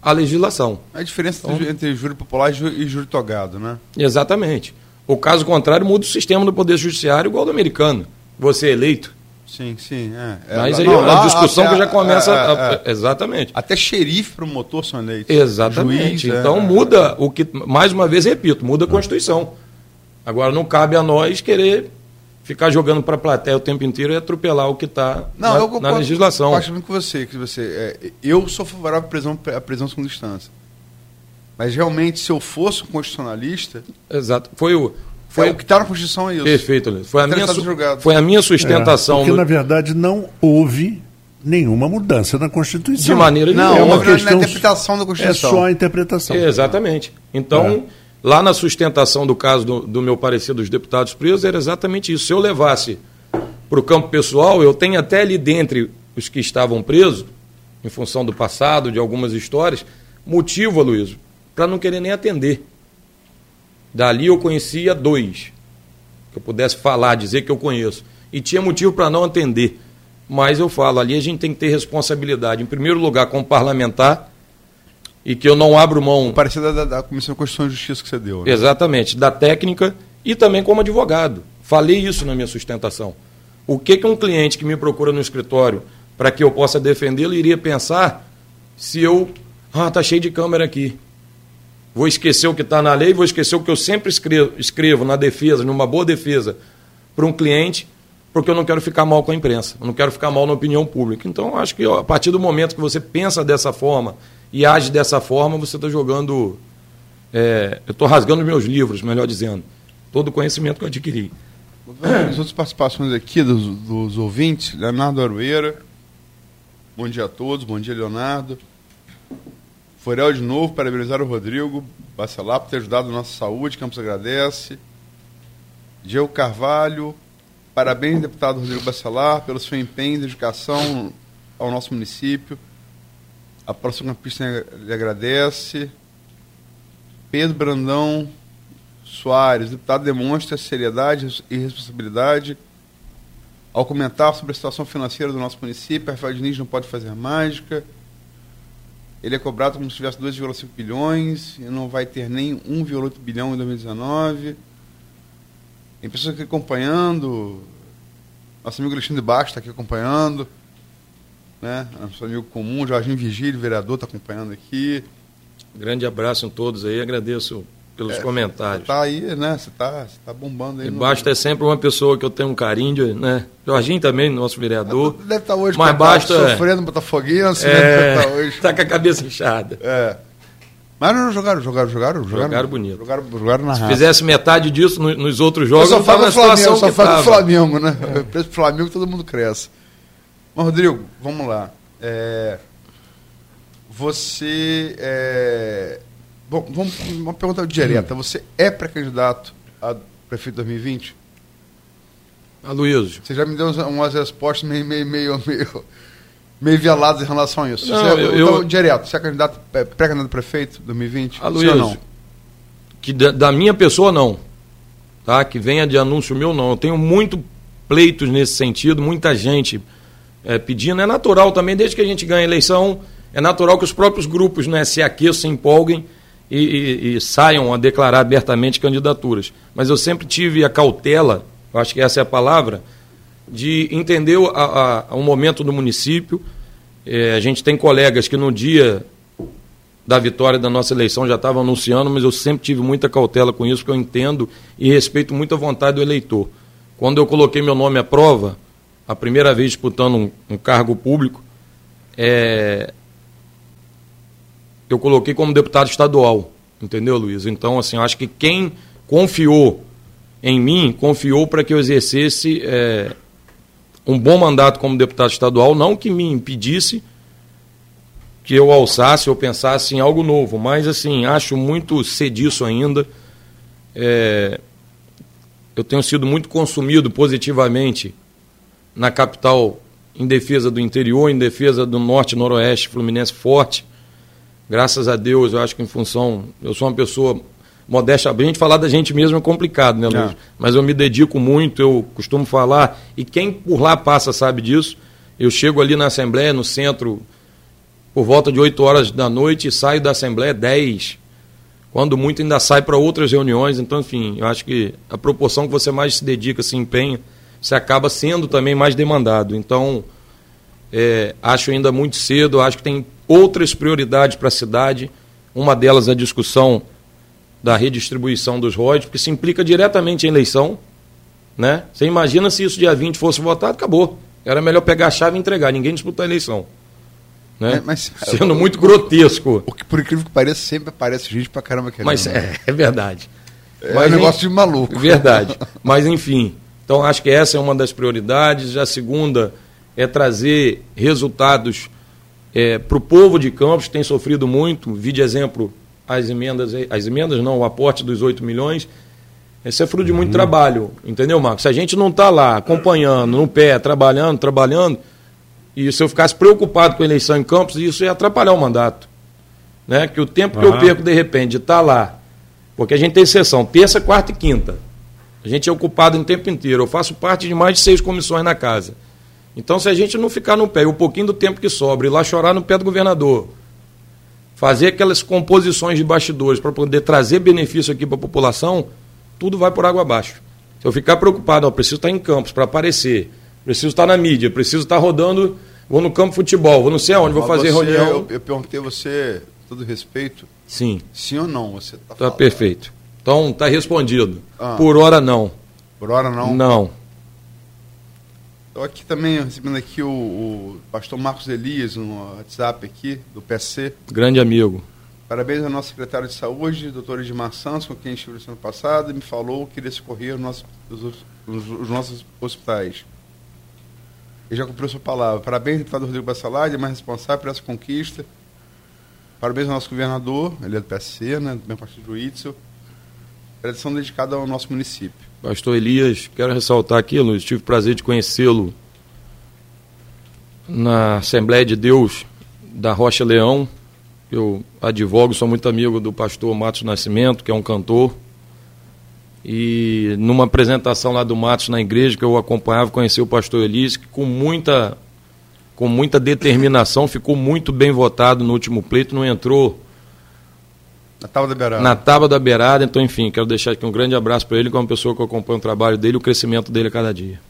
Speaker 3: a legislação.
Speaker 4: A diferença então, entre júri popular e júri togado, né?
Speaker 3: Exatamente. O caso contrário muda o sistema do Poder Judiciário igual ao do americano. Você é eleito.
Speaker 4: Sim, sim. É.
Speaker 3: é Mas aí não, é a discussão que já começa. É, a, é, exatamente.
Speaker 4: Até xerife promotor são eleitos.
Speaker 3: Exatamente. Juiz, então muda o que. Mais uma vez, repito, muda a Constituição. Agora não cabe a nós querer ficar jogando para a plateia o tempo inteiro e atropelar o que está na, eu, na legislação.
Speaker 4: Eu acho muito com você, que você é, eu sou favorável à prisão, à prisão segunda instância. Mas realmente, se eu fosse um constitucionalista.
Speaker 3: Exato. Foi o. Foi
Speaker 4: é, o que está na Constituição é isso.
Speaker 3: Perfeito. Foi, a minha, foi a minha sustentação. É,
Speaker 2: porque, na verdade, não houve nenhuma mudança na Constituição.
Speaker 3: De maneira
Speaker 4: nenhuma. Não, é uma questão, na interpretação da Constituição.
Speaker 2: É só a interpretação.
Speaker 3: Exatamente. Então, é. lá na sustentação do caso do, do meu parecer dos deputados presos, era exatamente isso. Se eu levasse para o campo pessoal, eu tenho até ali dentre os que estavam presos, em função do passado, de algumas histórias, motivo, Luiz, para não querer nem atender. Dali eu conhecia dois, que eu pudesse falar, dizer que eu conheço. E tinha motivo para não atender. Mas eu falo, ali a gente tem que ter responsabilidade, em primeiro lugar, como parlamentar, e que eu não abro mão.
Speaker 4: Parecida da, da Comissão de Constituição e Justiça que você deu.
Speaker 3: Né? Exatamente, da técnica e também como advogado. Falei isso na minha sustentação. O que, que um cliente que me procura no escritório para que eu possa defendê-lo iria pensar se eu. Ah, tá cheio de câmera aqui vou esquecer o que está na lei, vou esquecer o que eu sempre escrevo, escrevo na defesa, numa boa defesa, para um cliente, porque eu não quero ficar mal com a imprensa, eu não quero ficar mal na opinião pública. Então, acho que ó, a partir do momento que você pensa dessa forma e age dessa forma, você está jogando. É, eu estou rasgando meus livros, melhor dizendo, todo o conhecimento que eu adquiri.
Speaker 4: As outras participações aqui dos, dos ouvintes, Leonardo Aroeira. Bom dia a todos, bom dia, Leonardo. Forel de novo, parabenizar o Rodrigo Bacelar por ter ajudado a nossa saúde, Campos agradece. Diego Carvalho, parabéns, deputado Rodrigo Bacelar, pelo seu empenho e dedicação ao nosso município. A próxima pista lhe agradece. Pedro Brandão Soares, deputado demonstra seriedade e responsabilidade ao comentar sobre a situação financeira do nosso município. Rafael Diniz não pode fazer mágica ele é cobrado como se tivesse 2,5 bilhões e não vai ter nem 1,8 bilhão em 2019. Tem pessoas aqui acompanhando. Nosso amigo Alexandre Baixo está aqui acompanhando. Né? Nosso amigo comum, Jorginho Vigílio, vereador, está acompanhando aqui.
Speaker 3: Grande abraço a todos aí, agradeço pelos é, comentários.
Speaker 4: Tá aí, né? Você tá, você tá bombando aí.
Speaker 3: E Basta é sempre uma pessoa que eu tenho um carinho, né? Jorginho também, nosso vereador.
Speaker 4: Deve estar tá hoje
Speaker 3: mas basta,
Speaker 4: sofrendo botafoguense,
Speaker 3: é, né? Deve tá hoje. Tá com a cabeça inchada.
Speaker 4: É. Mas não jogaram, jogaram, jogaram,
Speaker 3: jogaram. Jogaram bonito.
Speaker 4: Jogaram, jogaram na
Speaker 3: Se raça. fizesse metade disso no, nos outros jogos,
Speaker 4: eu só falo Flamengo, só falo Flamengo, né? É. Preço Flamengo todo mundo cresce. Mas, Rodrigo, vamos lá. É, você é, Bom, vamos uma pergunta direta. Hum. Você é pré-candidato a prefeito 2020?
Speaker 3: Aloysio.
Speaker 4: Você já me deu umas respostas meio, meio, meio, meio, meio violadas em relação a isso.
Speaker 3: Não,
Speaker 4: você,
Speaker 3: é, eu,
Speaker 4: então, direto, você é candidato, é, pré-candidato a prefeito 2020?
Speaker 3: Aloysio, não? Que da, da, minha pessoa, não. Tá? Que venha de anúncio meu, não. Eu tenho muito pleitos nesse sentido, muita gente é, pedindo. É natural também, desde que a gente ganha a eleição, é natural que os próprios grupos né, se aqueçam, se empolguem e, e, e, saiam a declarar abertamente candidaturas. Mas eu sempre tive a cautela, acho que essa é a palavra, de entender o, a, a, o momento do município. É, a gente tem colegas que no dia da vitória da nossa eleição já estavam anunciando, mas eu sempre tive muita cautela com isso, porque eu entendo e respeito muito a vontade do eleitor. Quando eu coloquei meu nome à prova, a primeira vez disputando um, um cargo público, é, eu coloquei como deputado estadual, entendeu, Luiz? Então, assim, acho que quem confiou em mim, confiou para que eu exercesse é, um bom mandato como deputado estadual, não que me impedisse que eu alçasse ou pensasse em algo novo, mas assim, acho muito cediço ainda. É, eu tenho sido muito consumido positivamente na capital em defesa do interior, em defesa do norte noroeste fluminense forte. Graças a Deus, eu acho que em função. Eu sou uma pessoa modéstia. A gente falar da gente mesmo é complicado, né, Luiz? É. Mas eu me dedico muito, eu costumo falar, e quem por lá passa sabe disso. Eu chego ali na Assembleia, no centro, por volta de 8 horas da noite e saio da Assembleia 10. Quando muito ainda sai para outras reuniões. Então, enfim, eu acho que a proporção que você mais se dedica, se empenha, você acaba sendo também mais demandado. Então, é, acho ainda muito cedo, acho que tem outras prioridades para a cidade. Uma delas é a discussão da redistribuição dos royalties, porque se implica diretamente em eleição. Né? Você imagina se isso dia 20 fosse votado, acabou. Era melhor pegar a chave e entregar, ninguém disputar a eleição. Né? É, mas, Sendo muito grotesco.
Speaker 4: O que, por incrível que pareça, sempre aparece gente pra caramba querendo.
Speaker 3: Mas é, é verdade.
Speaker 4: É mas, um negócio de maluco.
Speaker 3: Verdade. Mas enfim, então, acho que essa é uma das prioridades. A segunda é trazer resultados é, para o povo de Campos, que tem sofrido muito. Vi de exemplo as emendas, as emendas não, o aporte dos 8 milhões. Isso é fruto de muito uhum. trabalho, entendeu, Marcos? Se a gente não está lá acompanhando, no pé, trabalhando, trabalhando, e se eu ficasse preocupado com a eleição em Campos, isso ia atrapalhar o mandato. Né? Que o tempo uhum. que eu perco, de repente, de estar tá lá, porque a gente tem sessão terça, quarta e quinta. A gente é ocupado o tempo inteiro. Eu faço parte de mais de seis comissões na casa. Então, se a gente não ficar no pé, e o pouquinho do tempo que sobra, ir lá chorar no pé do governador, fazer aquelas composições de bastidores para poder trazer benefício aqui para a população, tudo vai por água abaixo. Se eu ficar preocupado, ó, preciso estar em campos para aparecer, preciso estar na mídia, preciso estar rodando, vou no campo de futebol, vou não sei aonde, vou fazer
Speaker 4: você,
Speaker 3: reunião.
Speaker 4: Eu, eu perguntei você, todo respeito.
Speaker 3: Sim.
Speaker 4: Sim ou não? Você
Speaker 3: está tá perfeito. Então, está respondido. Ah. Por hora, não.
Speaker 4: Por hora, não?
Speaker 3: Não.
Speaker 4: Estou aqui também recebendo aqui o, o, pastor Marcos Elias no WhatsApp aqui, do PC.
Speaker 3: Grande amigo.
Speaker 4: Parabéns ao nosso secretário de saúde, doutor Edmar Santos, com quem estive no ano passado, e me falou que iria socorrer os, os, os nossos hospitais. Ele já cumpriu sua palavra. Parabéns, deputado Rodrigo Bassalade, mais responsável por essa conquista. Parabéns ao nosso governador, ele é do PSC, né, do meu partido do Itzel tradição dedicada ao nosso município.
Speaker 3: Pastor Elias, quero ressaltar aqui, Luiz, tive o prazer de conhecê-lo na Assembleia de Deus da Rocha Leão. Eu advogo, sou muito amigo do pastor Matos Nascimento, que é um cantor. E numa apresentação lá do Matos na igreja que eu acompanhava, conheci o pastor Elias, que com muita, com muita determinação ficou muito bem votado no último pleito, não entrou
Speaker 4: na Tábua da Beirada.
Speaker 3: Na Tábua da Beirada. Então, enfim, quero deixar aqui um grande abraço para ele, como pessoa que acompanha o trabalho dele e o crescimento dele a cada dia.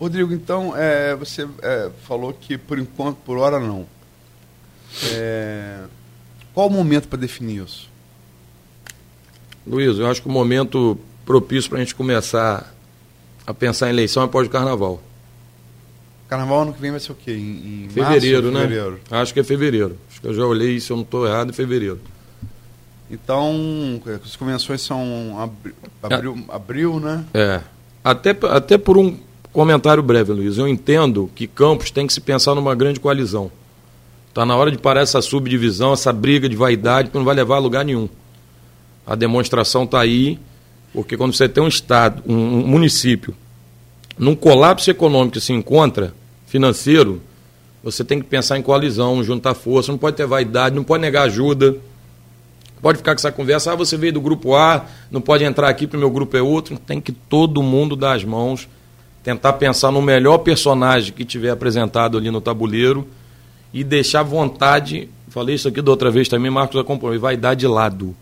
Speaker 4: Rodrigo, então, é, você é, falou que por enquanto, por hora não. É, qual o momento para definir isso?
Speaker 3: Luiz, eu acho que o momento propício para a gente começar a pensar em eleição é após o carnaval.
Speaker 4: Carnaval ano que vem vai ser o quê? Em,
Speaker 3: em fevereiro, março, né? Fevereiro? Acho que é fevereiro. Acho que eu já olhei, se eu não estou errado, em fevereiro.
Speaker 4: Então, as convenções são abri abril, é. abril, né?
Speaker 3: É. Até, até por um comentário breve, Luiz. Eu entendo que Campos tem que se pensar numa grande coalizão. Está na hora de parar essa subdivisão, essa briga de vaidade, que não vai levar a lugar nenhum. A demonstração está aí, porque quando você tem um Estado, um, um município, num colapso econômico que se encontra, financeiro, você tem que pensar em coalizão, juntar força, não pode ter vaidade, não pode negar ajuda pode ficar com essa conversa, ah, você veio do grupo A, não pode entrar aqui porque o meu grupo é outro. Tem que todo mundo dar as mãos, tentar pensar no melhor personagem que tiver apresentado ali no tabuleiro e deixar vontade, falei isso aqui da outra vez também, Marcos acompanhou, vai dar de lado.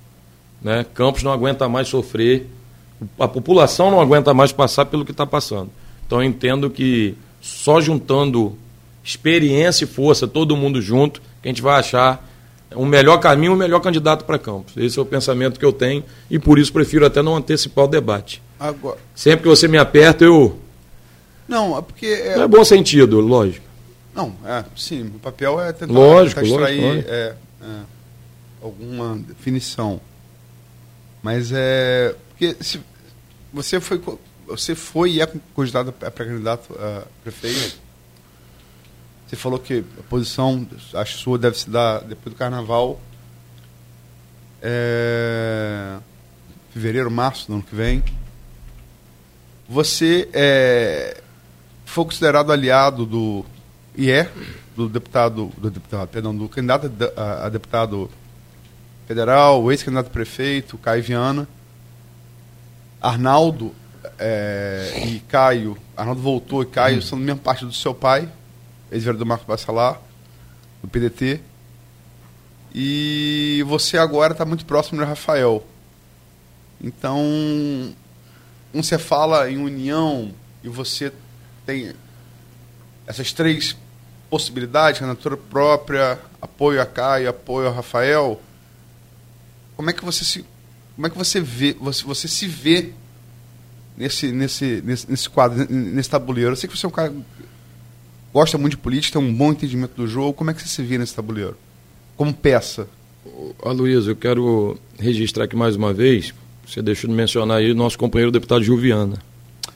Speaker 3: Né? Campos não aguenta mais sofrer, a população não aguenta mais passar pelo que está passando. Então eu entendo que só juntando experiência e força, todo mundo junto, que a gente vai achar o melhor caminho, o melhor candidato para Campos. Esse é o pensamento que eu tenho e por isso prefiro até não antecipar o debate. Agora... Sempre que você me aperta, eu.
Speaker 4: Não, é porque.
Speaker 3: É... Não é bom sentido, lógico.
Speaker 4: Não, é, sim, o papel é
Speaker 3: tentar, lógico, tentar extrair
Speaker 4: lógico, É, é, alguma definição. Mas é. Porque se você foi, você foi e é cogitado a pré-candidato a prefeito. Você falou que a posição, acho sua, deve se dar depois do carnaval. É, fevereiro, março do ano que vem. Você é, foi considerado aliado do. E é, do deputado. Do deputado, perdão, do candidato a, a deputado federal, o ex-candidato a prefeito, Caio Viana. Arnaldo é, e Caio. Arnaldo voltou e Caio são da mesma parte do seu pai, ex-vereador Marcos Bacelar, do PDT. E você agora está muito próximo do Rafael. Então, um você fala em união e você tem essas três possibilidades, candidatura própria, apoio a Caio, apoio a Rafael. Como é que você se como é que você vê você, você se vê nesse, nesse, nesse, nesse quadro, nesse tabuleiro? Eu sei que você é um cara gosta muito de política, tem um bom entendimento do jogo. Como é que você se vê nesse tabuleiro? Como peça?
Speaker 3: Aloysio, eu quero registrar aqui mais uma vez, você deixou de mencionar aí o nosso companheiro deputado Juliana.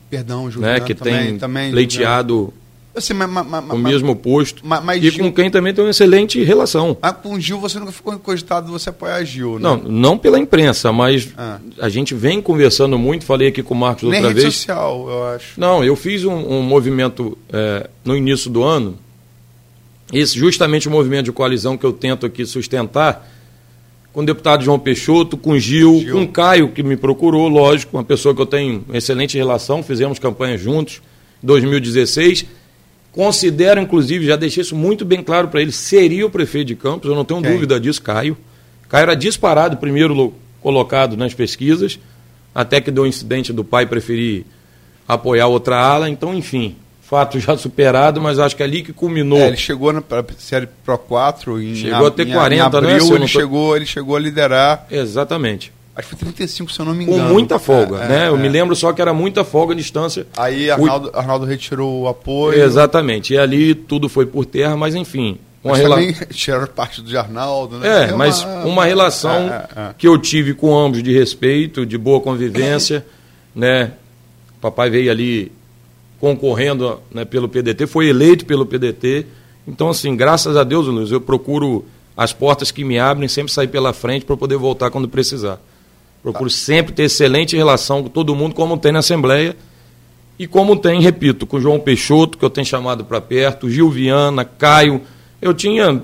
Speaker 4: Perdão, Juliana.
Speaker 3: Né, que
Speaker 4: também,
Speaker 3: tem
Speaker 4: também,
Speaker 3: pleiteado
Speaker 4: Assim, mas, mas, mas,
Speaker 3: o mesmo posto. E
Speaker 4: Gil,
Speaker 3: com quem também tem uma excelente relação.
Speaker 4: Ah, com o Gil você nunca ficou cogitado de você apoiar Gil, né?
Speaker 3: Não, não pela imprensa, mas
Speaker 4: Ah.
Speaker 3: a gente vem conversando muito, falei aqui com o Marcos
Speaker 4: Nem
Speaker 3: outra
Speaker 4: rede
Speaker 3: vez.
Speaker 4: social, eu acho.
Speaker 3: Não, eu fiz um, um movimento é, no início do ano, esse justamente o movimento de coalizão que eu tento aqui sustentar, com o deputado João Peixoto, com Gil,
Speaker 4: Gil.
Speaker 3: com Caio, que me procurou, lógico, uma pessoa que eu tenho excelente relação, fizemos campanha juntos, em 2016. Considero, inclusive, já deixei isso muito bem claro para ele, seria o prefeito de Campos, eu não tenho
Speaker 4: Quem?
Speaker 3: dúvida disso, Caio. Caio era disparado, primeiro lo- colocado nas pesquisas, até que deu o incidente do pai preferir apoiar outra ala, então, enfim, fato já superado, mas acho que é ali que culminou.
Speaker 4: É, ele chegou na série Pro 4 em,
Speaker 3: Chegou a ter
Speaker 4: em,
Speaker 3: 40,
Speaker 4: em abril,
Speaker 3: né, se eu
Speaker 4: ele,
Speaker 3: tô-
Speaker 4: chegou, ele chegou a liderar,
Speaker 3: Exatamente.
Speaker 4: Acho que foi 35, se eu não me
Speaker 3: Com
Speaker 4: engano.
Speaker 3: muita folga,
Speaker 4: É,
Speaker 3: né?
Speaker 4: é,
Speaker 3: Eu
Speaker 4: é.
Speaker 3: me lembro só que era muita folga a distância.
Speaker 4: Aí Arnaldo, Arnaldo retirou o apoio.
Speaker 3: Exatamente. E ali tudo foi por terra, mas enfim. Uma
Speaker 4: Mas
Speaker 3: rela...
Speaker 4: também tiraram parte do Arnaldo, né?
Speaker 3: É,
Speaker 4: Tem
Speaker 3: mas uma relação
Speaker 4: É, é, é.
Speaker 3: que eu tive com ambos de respeito, de boa convivência, né? Papai veio ali concorrendo né, pelo PDT, foi eleito pelo PDT. Então, assim, graças a Deus, Luiz, eu procuro as portas que me abrem, sempre sair pela frente para poder voltar quando precisar. Procuro sempre ter excelente relação com todo mundo, como tem na Assembleia. E como tem, repito, com João Peixoto, que eu tenho chamado para perto, Gil Viana, Caio. Eu tinha,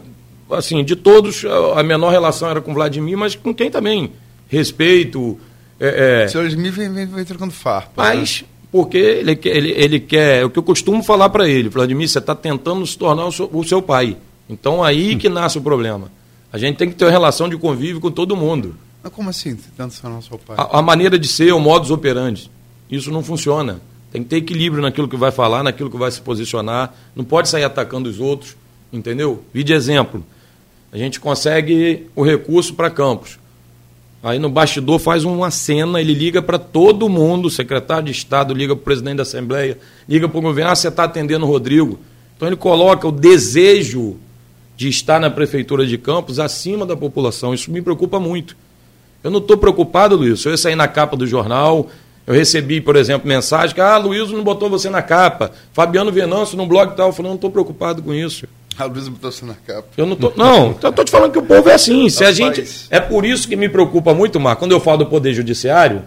Speaker 3: assim, de todos, a menor relação era com o Vladimir, mas com quem também respeito. É, é,
Speaker 4: O senhor Smith vem, vem, vem trocando farpa.
Speaker 3: mas porque ele, quer- ele, ele quer, é o que eu costumo falar para ele, Vladimir, você está tentando se tornar o seu, o seu pai. Então aí que nasce o problema. A gente tem que ter uma relação de convívio com todo mundo.
Speaker 4: Como assim, se tornar seu pai?
Speaker 3: A, a maneira de ser, o modus operandi. Isso não funciona. Tem que ter equilíbrio naquilo que vai falar, naquilo que vai se posicionar. Não pode sair atacando os outros, entendeu? Vi de exemplo. A gente consegue o recurso para Campos. Aí no bastidor faz uma cena, ele liga para todo mundo, o secretário de Estado liga para o presidente da Assembleia, liga para o governo, ah, você está atendendo o Rodrigo. Então ele coloca o desejo de estar na prefeitura de Campos acima da população. Isso me preocupa muito. Eu não estou preocupado, Luiz. Se eu sair na capa do jornal, eu recebi, por exemplo, mensagem que ah, Luiz não botou você na capa. Fabiano Venâncio no blog e tal. Eu falei, não estou preocupado com isso.
Speaker 4: A Luísa botou você na capa.
Speaker 3: Eu não tô. Não, eu tô te falando que o povo é assim. Se a gente. É por isso que me preocupa muito, Marco, quando eu falo do Poder Judiciário,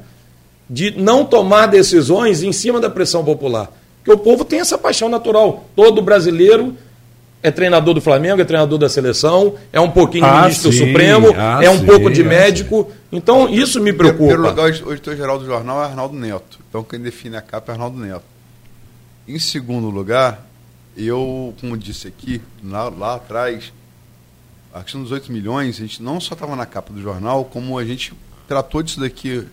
Speaker 3: de não tomar decisões em cima da pressão popular. Porque o povo tem essa paixão natural. Todo brasileiro é treinador do Flamengo, é treinador da seleção, é um pouquinho
Speaker 2: Ah,
Speaker 3: ministro
Speaker 2: sim,
Speaker 3: supremo,
Speaker 2: ah,
Speaker 3: é um
Speaker 2: sim,
Speaker 3: pouco de
Speaker 2: ah,
Speaker 3: médico. Então, isso me
Speaker 4: Em primeiro
Speaker 3: preocupa.
Speaker 4: lugar, o editor-geral do jornal é Arnaldo Neto. Então, quem define a capa é Arnaldo Neto. Em segundo lugar, eu, como disse aqui, lá, lá atrás, a questão dos 8 milhões, a gente não só estava na capa do jornal, como a gente tratou disso daqui,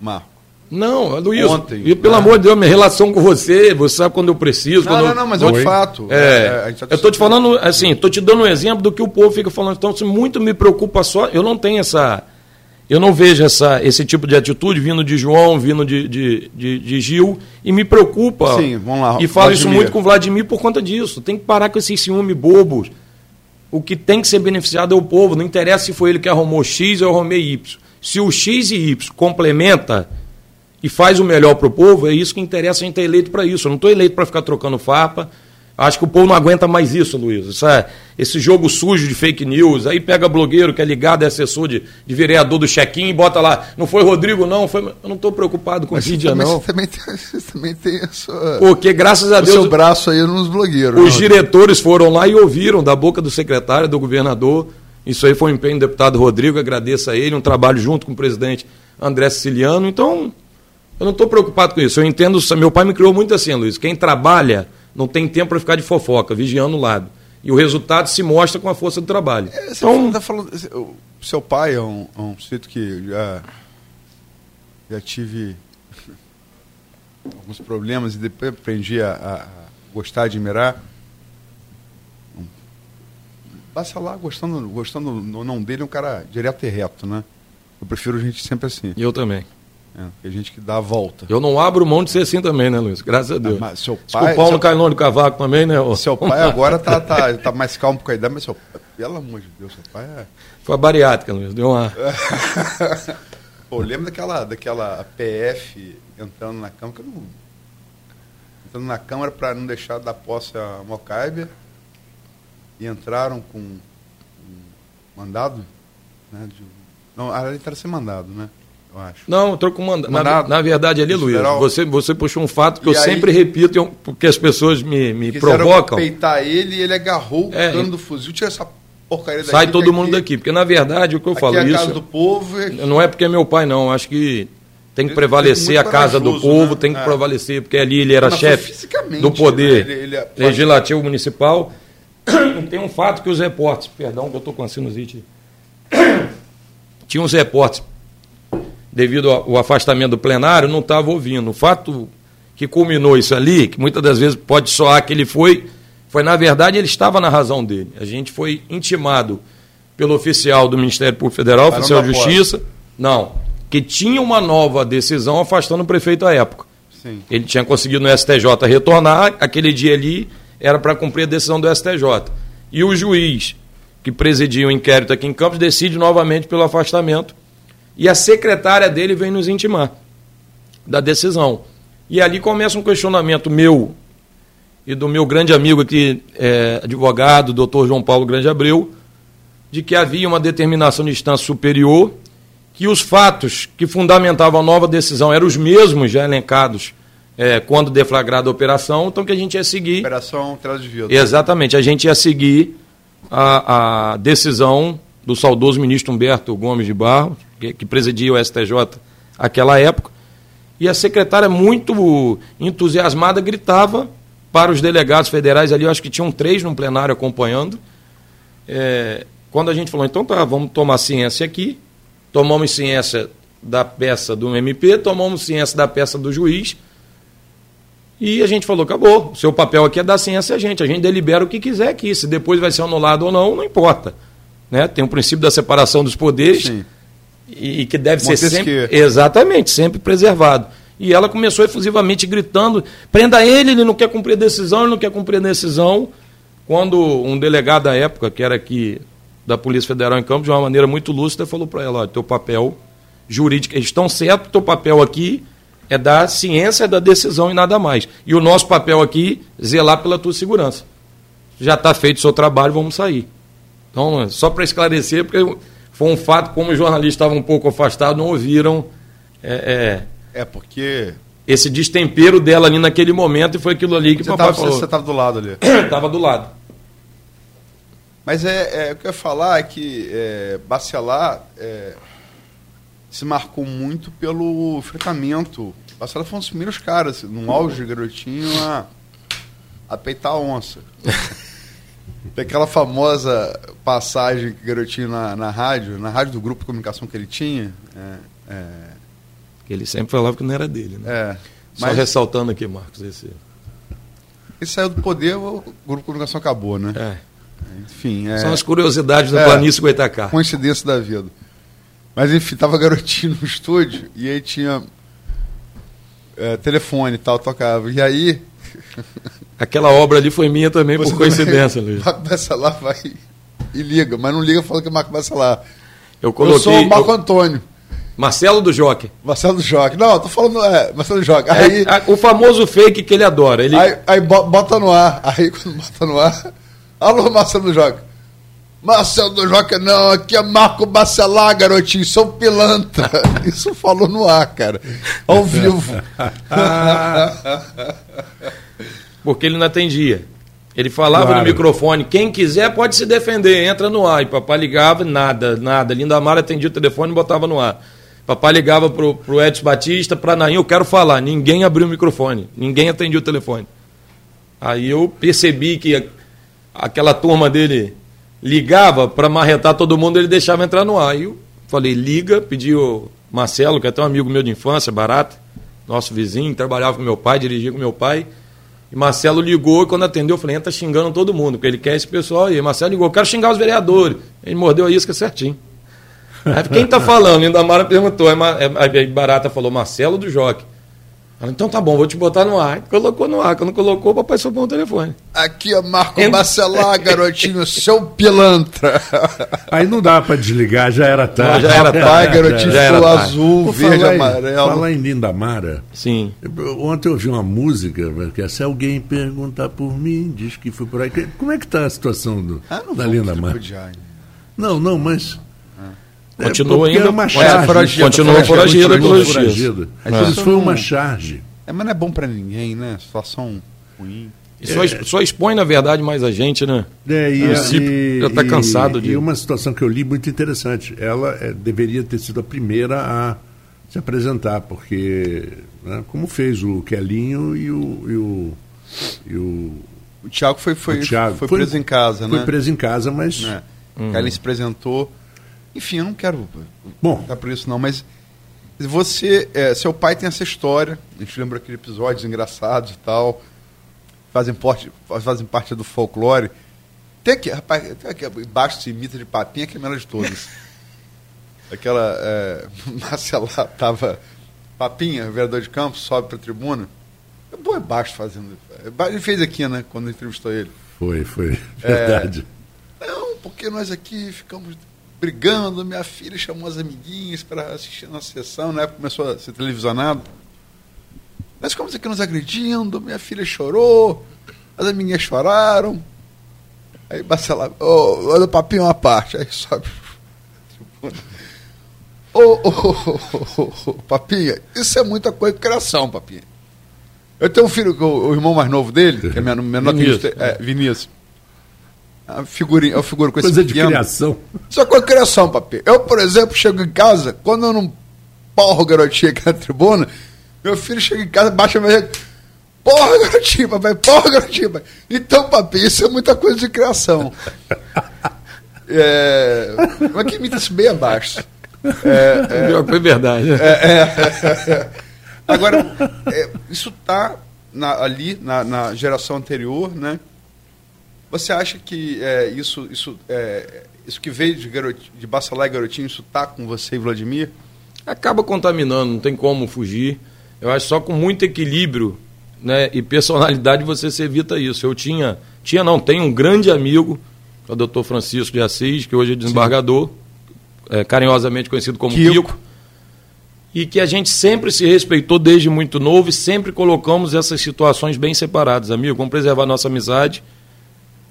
Speaker 4: Marco.
Speaker 3: Não, Luiz,
Speaker 4: Ontem,
Speaker 3: e pelo
Speaker 4: né?
Speaker 3: amor de Deus, minha relação com você, você sabe quando eu preciso.
Speaker 4: Não,
Speaker 3: quando
Speaker 4: não,
Speaker 3: eu-
Speaker 4: não, mas é um fato.
Speaker 3: É,
Speaker 4: a gente tá
Speaker 3: eu estou te falando, assim, estou te dando um exemplo do que o povo fica falando. Então, isso muito me preocupa só. Eu não tenho essa. Eu não vejo essa, esse tipo de atitude vindo de João, vindo de, de, de, de Gil, e me preocupa.
Speaker 4: Sim, vamos lá,
Speaker 3: E falo isso
Speaker 4: Vladimir.
Speaker 3: muito com o Vladimir por conta disso. Tem que parar com esses ciúmes bobos. O que tem que ser beneficiado é o povo. Não interessa se foi ele que arrumou X ou eu arrumei Y. Se o X e Y complementa e faz o melhor para o povo, é isso que interessa a gente ter eleito para isso. Eu não estou eleito para ficar trocando farpa. Acho que o povo não aguenta mais isso, Luiz. É, esse jogo sujo de fake news. Aí pega blogueiro que é ligado, é assessor de, de vereador do check-in e bota lá. Não foi Rodrigo, não. Foi... Eu não estou preocupado com mídia, não.
Speaker 4: Você também tem, você também tem a sua,
Speaker 3: Porque, graças a
Speaker 4: o
Speaker 3: Deus.
Speaker 4: seu braço aí nos blogueiros.
Speaker 3: Os
Speaker 4: né?
Speaker 3: diretores foram lá e ouviram da boca do secretário, do governador. Isso aí foi um empenho do deputado Rodrigo, agradeço a ele, um trabalho junto com o presidente André Siciliano. Então, eu não estou preocupado com isso. Eu entendo, meu pai me criou muito assim, Luiz. Quem trabalha não tem tempo para ficar de fofoca, vigiando o lado. E o resultado se mostra com a força do trabalho.
Speaker 4: É, você
Speaker 3: então,
Speaker 4: tá falando, seu pai é um, é um sujeito que já, já tive alguns problemas e depois aprendi a, a gostar, admirar. Passa lá gostando, gostando ou não dele, é um cara direto e reto, né? Eu prefiro gente sempre assim.
Speaker 3: eu também.
Speaker 4: É, tem gente que dá a volta.
Speaker 3: Eu não abro mão de ser assim também, né, Luiz? Graças a Deus.
Speaker 4: Ah, seu pai,
Speaker 3: o Paulo
Speaker 4: seu,
Speaker 3: cai longe do cavaco também, né? ô?
Speaker 4: seu pai agora tá, tá, tá mais calmo com a idade, mas seu pelo amor de Deus, seu pai é.
Speaker 3: Foi a bariátrica, Luiz. Deu uma.
Speaker 4: Pô, lembra daquela, daquela PF entrando na Câmara? Que eu não... Entrando na Câmara para não deixar dar posse a Mocaibe e entraram com um mandado, né? De... Não, a entraram sem mandado, né? Eu acho.
Speaker 3: Não, tô com manda... na,
Speaker 4: Mandado.
Speaker 3: na verdade ali,
Speaker 4: Isso,
Speaker 3: Luiz, você, você puxou um fato que
Speaker 4: E
Speaker 3: eu
Speaker 4: aí-
Speaker 3: sempre repito, eu- porque as pessoas me, me provocam.
Speaker 4: peitar ele e ele agarrou
Speaker 3: É,
Speaker 4: o cano do fuzil. Tira essa porcaria daqui.
Speaker 3: Sai todo mundo
Speaker 4: aqui-
Speaker 3: daqui. Porque, na verdade, o que eu
Speaker 4: Aqui
Speaker 3: falo
Speaker 4: é a
Speaker 3: isso.
Speaker 4: casa do povo. e-
Speaker 3: Não é porque é meu pai, não. Acho que tem que
Speaker 4: Ele-
Speaker 3: prevalecer
Speaker 4: é
Speaker 3: a casa do povo,
Speaker 4: né?
Speaker 3: tem que
Speaker 4: É.
Speaker 3: prevalecer, porque ali ele era chefe do poder
Speaker 4: né? Ele- ele é-
Speaker 3: legislativo municipal. Tem um fato que os repórteres, perdão que eu estou com a sinusite. Tinha uns repórteres, devido ao afastamento do plenário, não estavam ouvindo. O fato que culminou isso ali, que muitas das vezes pode soar que ele foi, foi na verdade ele estava na razão dele. A gente foi intimado pelo oficial do Ministério Público Federal,
Speaker 4: não
Speaker 3: oficial de. Justiça, não, que tinha uma nova decisão afastando o prefeito à época.
Speaker 4: Sim.
Speaker 3: Ele tinha conseguido no STJ retornar, aquele dia ali era para cumprir a decisão do STJ. E o juiz que presidia o inquérito aqui em Campos decide novamente pelo afastamento. E a secretária dele vem nos intimar da decisão. E ali começa um questionamento meu e do meu grande amigo aqui, é, advogado, doutor João Paulo Grande Abreu, de que havia uma determinação de instância superior, que os fatos que fundamentavam a nova decisão eram os mesmos já elencados é, quando deflagrada a operação, então que a gente ia seguir.
Speaker 4: Operação Vida.
Speaker 3: Exatamente, a gente ia seguir a, a decisão do saudoso ministro Humberto Gomes de Barros, que, presidia o STJ aquela época, e a secretária, muito entusiasmada, gritava para os delegados federais ali, eu acho que tinham três no plenário acompanhando. É, quando a gente falou, então tá, vamos tomar ciência aqui, tomamos ciência da peça do MP, tomamos ciência da peça do juiz, e a gente falou, acabou, o seu papel aqui é dar ciência a gente, a gente delibera o que quiser aqui, se depois vai ser anulado ou não, não importa. Né? Tem o princípio da separação dos poderes,
Speaker 4: Sim.
Speaker 3: E, e que deve ser sempre exatamente sempre preservado. E ela começou efusivamente gritando prenda ele ele não quer cumprir a decisão ele não quer cumprir a decisão. Quando um delegado da época que era aqui da Polícia Federal em Campos de uma maneira muito lúcida falou para ela olha, teu papel jurídico eles estão certo teu papel aqui é dar ciência da decisão e nada mais. E o nosso papel aqui zelar pela tua segurança. Já está feito o seu trabalho vamos sair. Então só para esclarecer porque foi um fato, como os jornalistas estavam um pouco afastados, não ouviram é,
Speaker 4: É, porque
Speaker 3: é, esse destempero dela ali naquele momento e foi aquilo ali que o
Speaker 4: você
Speaker 3: papai
Speaker 4: estava
Speaker 3: falou.
Speaker 4: você tava do lado ali.
Speaker 3: Estava do lado.
Speaker 4: Mas é, é, o que eu ia falar é que é, Bacelar é, se marcou muito pelo enfrentamento. Bacelar foi um dos primeiros caras, no auge de garotinho, a, a peitar a onça. Tem aquela famosa passagem que o garotinho na, na rádio, na rádio do grupo de comunicação que ele tinha. É, é,
Speaker 3: Ele sempre falava que não era dele, né?
Speaker 4: é,
Speaker 3: Só
Speaker 4: mas
Speaker 3: ressaltando aqui, Marcos, esse.
Speaker 4: ele saiu do poder, o grupo de comunicação acabou, né?
Speaker 3: É.
Speaker 4: Enfim, é,
Speaker 3: São as curiosidades do
Speaker 4: É.
Speaker 3: Planície Goitacá.
Speaker 4: coincidência da vida. Mas enfim, tava garotinho no estúdio e aí tinha é, telefone e tal, tocava. E aí.
Speaker 3: Aquela obra ali foi minha também,
Speaker 4: você
Speaker 3: por coincidência, Luiz.
Speaker 4: Marco Bacelar vai e liga, mas não liga falando que é Marco Bacelar.
Speaker 3: Eu
Speaker 4: Eu
Speaker 3: coloquei.
Speaker 4: sou o Marco
Speaker 3: eu-
Speaker 4: Antônio.
Speaker 3: Marcelo do Joque.
Speaker 4: Marcelo do Joque. Não, eu tô falando. É, Marcelo do Joque. Aí,
Speaker 3: É, o famoso fake que ele adora. Ele,
Speaker 4: aí, aí bo- bota no ar. Aí quando bota no ar. Alô, Marcelo do Joque. Marcelo do Joque, não, aqui é Marco Bacelar, garotinho, sou pilantra. Isso falou no ar, cara. Ao vivo.
Speaker 3: Porque ele não atendia. Ele falava
Speaker 2: Claro.
Speaker 3: no microfone, quem quiser pode se defender, entra no ar. E papai ligava, nada, nada. Linda Mara atendia o telefone e botava no ar. Papai ligava pro, pro Edson Batista, pra Naim, eu quero falar. Ninguém abriu o microfone, ninguém atendia o telefone. Aí eu percebi que a- aquela turma dele ligava para marretar todo mundo, ele deixava entrar no ar. Aí eu falei, liga, pedi o Marcelo, que é até um amigo meu de infância, Barata, nosso vizinho, trabalhava com meu pai, dirigia com meu pai. E Marcelo ligou e quando atendeu, eu falei, xingando todo mundo, porque ele quer esse pessoal aí. Marcelo ligou, quero xingar os vereadores. Ele mordeu a isca certinho. Aí, quem tá falando? Linda Mara perguntou. Aí Barata falou, Marcelo do Joque. Ela, então tá bom, vou te botar no ar. Colocou no ar. Quando colocou, o papai sopou o telefone.
Speaker 4: Aqui é Marco
Speaker 3: Em-
Speaker 4: Bacelar, garotinho, seu pilantra.
Speaker 2: Aí não dá pra desligar, já era tarde.
Speaker 3: Já era
Speaker 4: Pai,
Speaker 3: tarde,
Speaker 4: garotinho,
Speaker 3: já era
Speaker 4: ficou
Speaker 3: tarde.
Speaker 4: azul, verde,
Speaker 2: falar em-
Speaker 4: amarelo.
Speaker 2: Falar em Linda Mara,
Speaker 3: Sim.
Speaker 2: eu- ontem eu ouvi uma música, que se alguém perguntar por mim, diz que foi por aí. Como é que está a situação do,
Speaker 4: Ah, não
Speaker 2: da Linda Mara? Não, não, mas...
Speaker 3: Continua
Speaker 2: porque
Speaker 3: ainda-
Speaker 2: É uma
Speaker 3: É,
Speaker 2: charge.
Speaker 4: foragida,
Speaker 3: Continua
Speaker 2: Continua
Speaker 3: justiça.
Speaker 2: foragida.
Speaker 4: É.
Speaker 2: Isso foi
Speaker 4: Não-
Speaker 2: uma charge.
Speaker 4: É, mas não é bom pra ninguém, né? Situação ruim.
Speaker 3: E só, exp- só expõe, na verdade, mais a gente, né?
Speaker 2: É, e, a- e-
Speaker 3: já tá
Speaker 2: e-
Speaker 3: cansado de-
Speaker 2: E uma situação que eu li muito interessante. Ela eh, deveria ter sido a primeira a se apresentar, porque né, como fez o Quelinho e o, e o, e o,
Speaker 4: O Thiago foi, foi,
Speaker 2: o Thiago.
Speaker 4: foi, preso em casa,
Speaker 2: Foi
Speaker 4: né?
Speaker 2: preso em casa, mas.
Speaker 4: Aí ele se apresentou. Enfim, eu não quero
Speaker 2: bom.
Speaker 4: dar por isso não, mas você, é, seu pai tem essa história. A gente lembra aqueles episódios engraçados e tal. Fazem parte, fazem parte do folclore. Tem aqui, rapaz, tem aqui embaixo se imita de papinha que é a melhor de todas. Aquela. É, Marcela tava. Papinha, vereador de campo, sobe pra tribuna. É bom é baixo fazendo. Ele fez aqui, né? Quando entrevistou ele.
Speaker 2: Foi, foi.
Speaker 4: É.
Speaker 2: Verdade.
Speaker 4: Não, porque nós aqui ficamos brigando. Minha filha chamou as amiguinhas para assistir a nossa sessão, na época começou a ser televisionado. Nós ficamos aqui nos agredindo, minha filha chorou, as amiguinhas choraram. Aí Bacelar, ô, olha o papinho uma parte, aí sobe. Ô, ô, ô, ô, papinha, isso é muita coisa de criação, papinha. Eu tenho um filho, o, o irmão mais novo dele, que é menor, menor que
Speaker 3: Vinícius.
Speaker 4: é, Vinícius. A figurinha, a figura com esse
Speaker 2: Coisa de
Speaker 4: pequeno.
Speaker 2: criação.
Speaker 4: Isso é coisa de criação, papi. Eu, por exemplo, chego em casa, quando eu não porro o garotinho aqui na tribuna, meu filho chega em casa, baixa meu jeito. Porra, garotinho, papai, porra, garotinho, papai. Então, papi, isso é muita coisa de criação. É, mas que imita isso bem abaixo. É,
Speaker 3: Pior que Foi verdade.
Speaker 4: Agora, é, isso está ali na, na geração anterior, né? Você acha que é, isso, isso, é, isso que veio de, garoti, de Bacelar e Garotinho, isso está com você e Vladimir?
Speaker 3: Acaba contaminando, não tem como fugir. Eu acho só com muito equilíbrio né, e personalidade você se evita isso. Eu tinha, tinha não, tenho um grande amigo, é o doutor Francisco de Assis, que hoje é desembargador, é, carinhosamente conhecido como
Speaker 4: Kiko.
Speaker 3: Kiko. E que a gente sempre se respeitou desde muito novo e sempre colocamos essas situações bem separadas. Amigo, vamos preservar nossa amizade.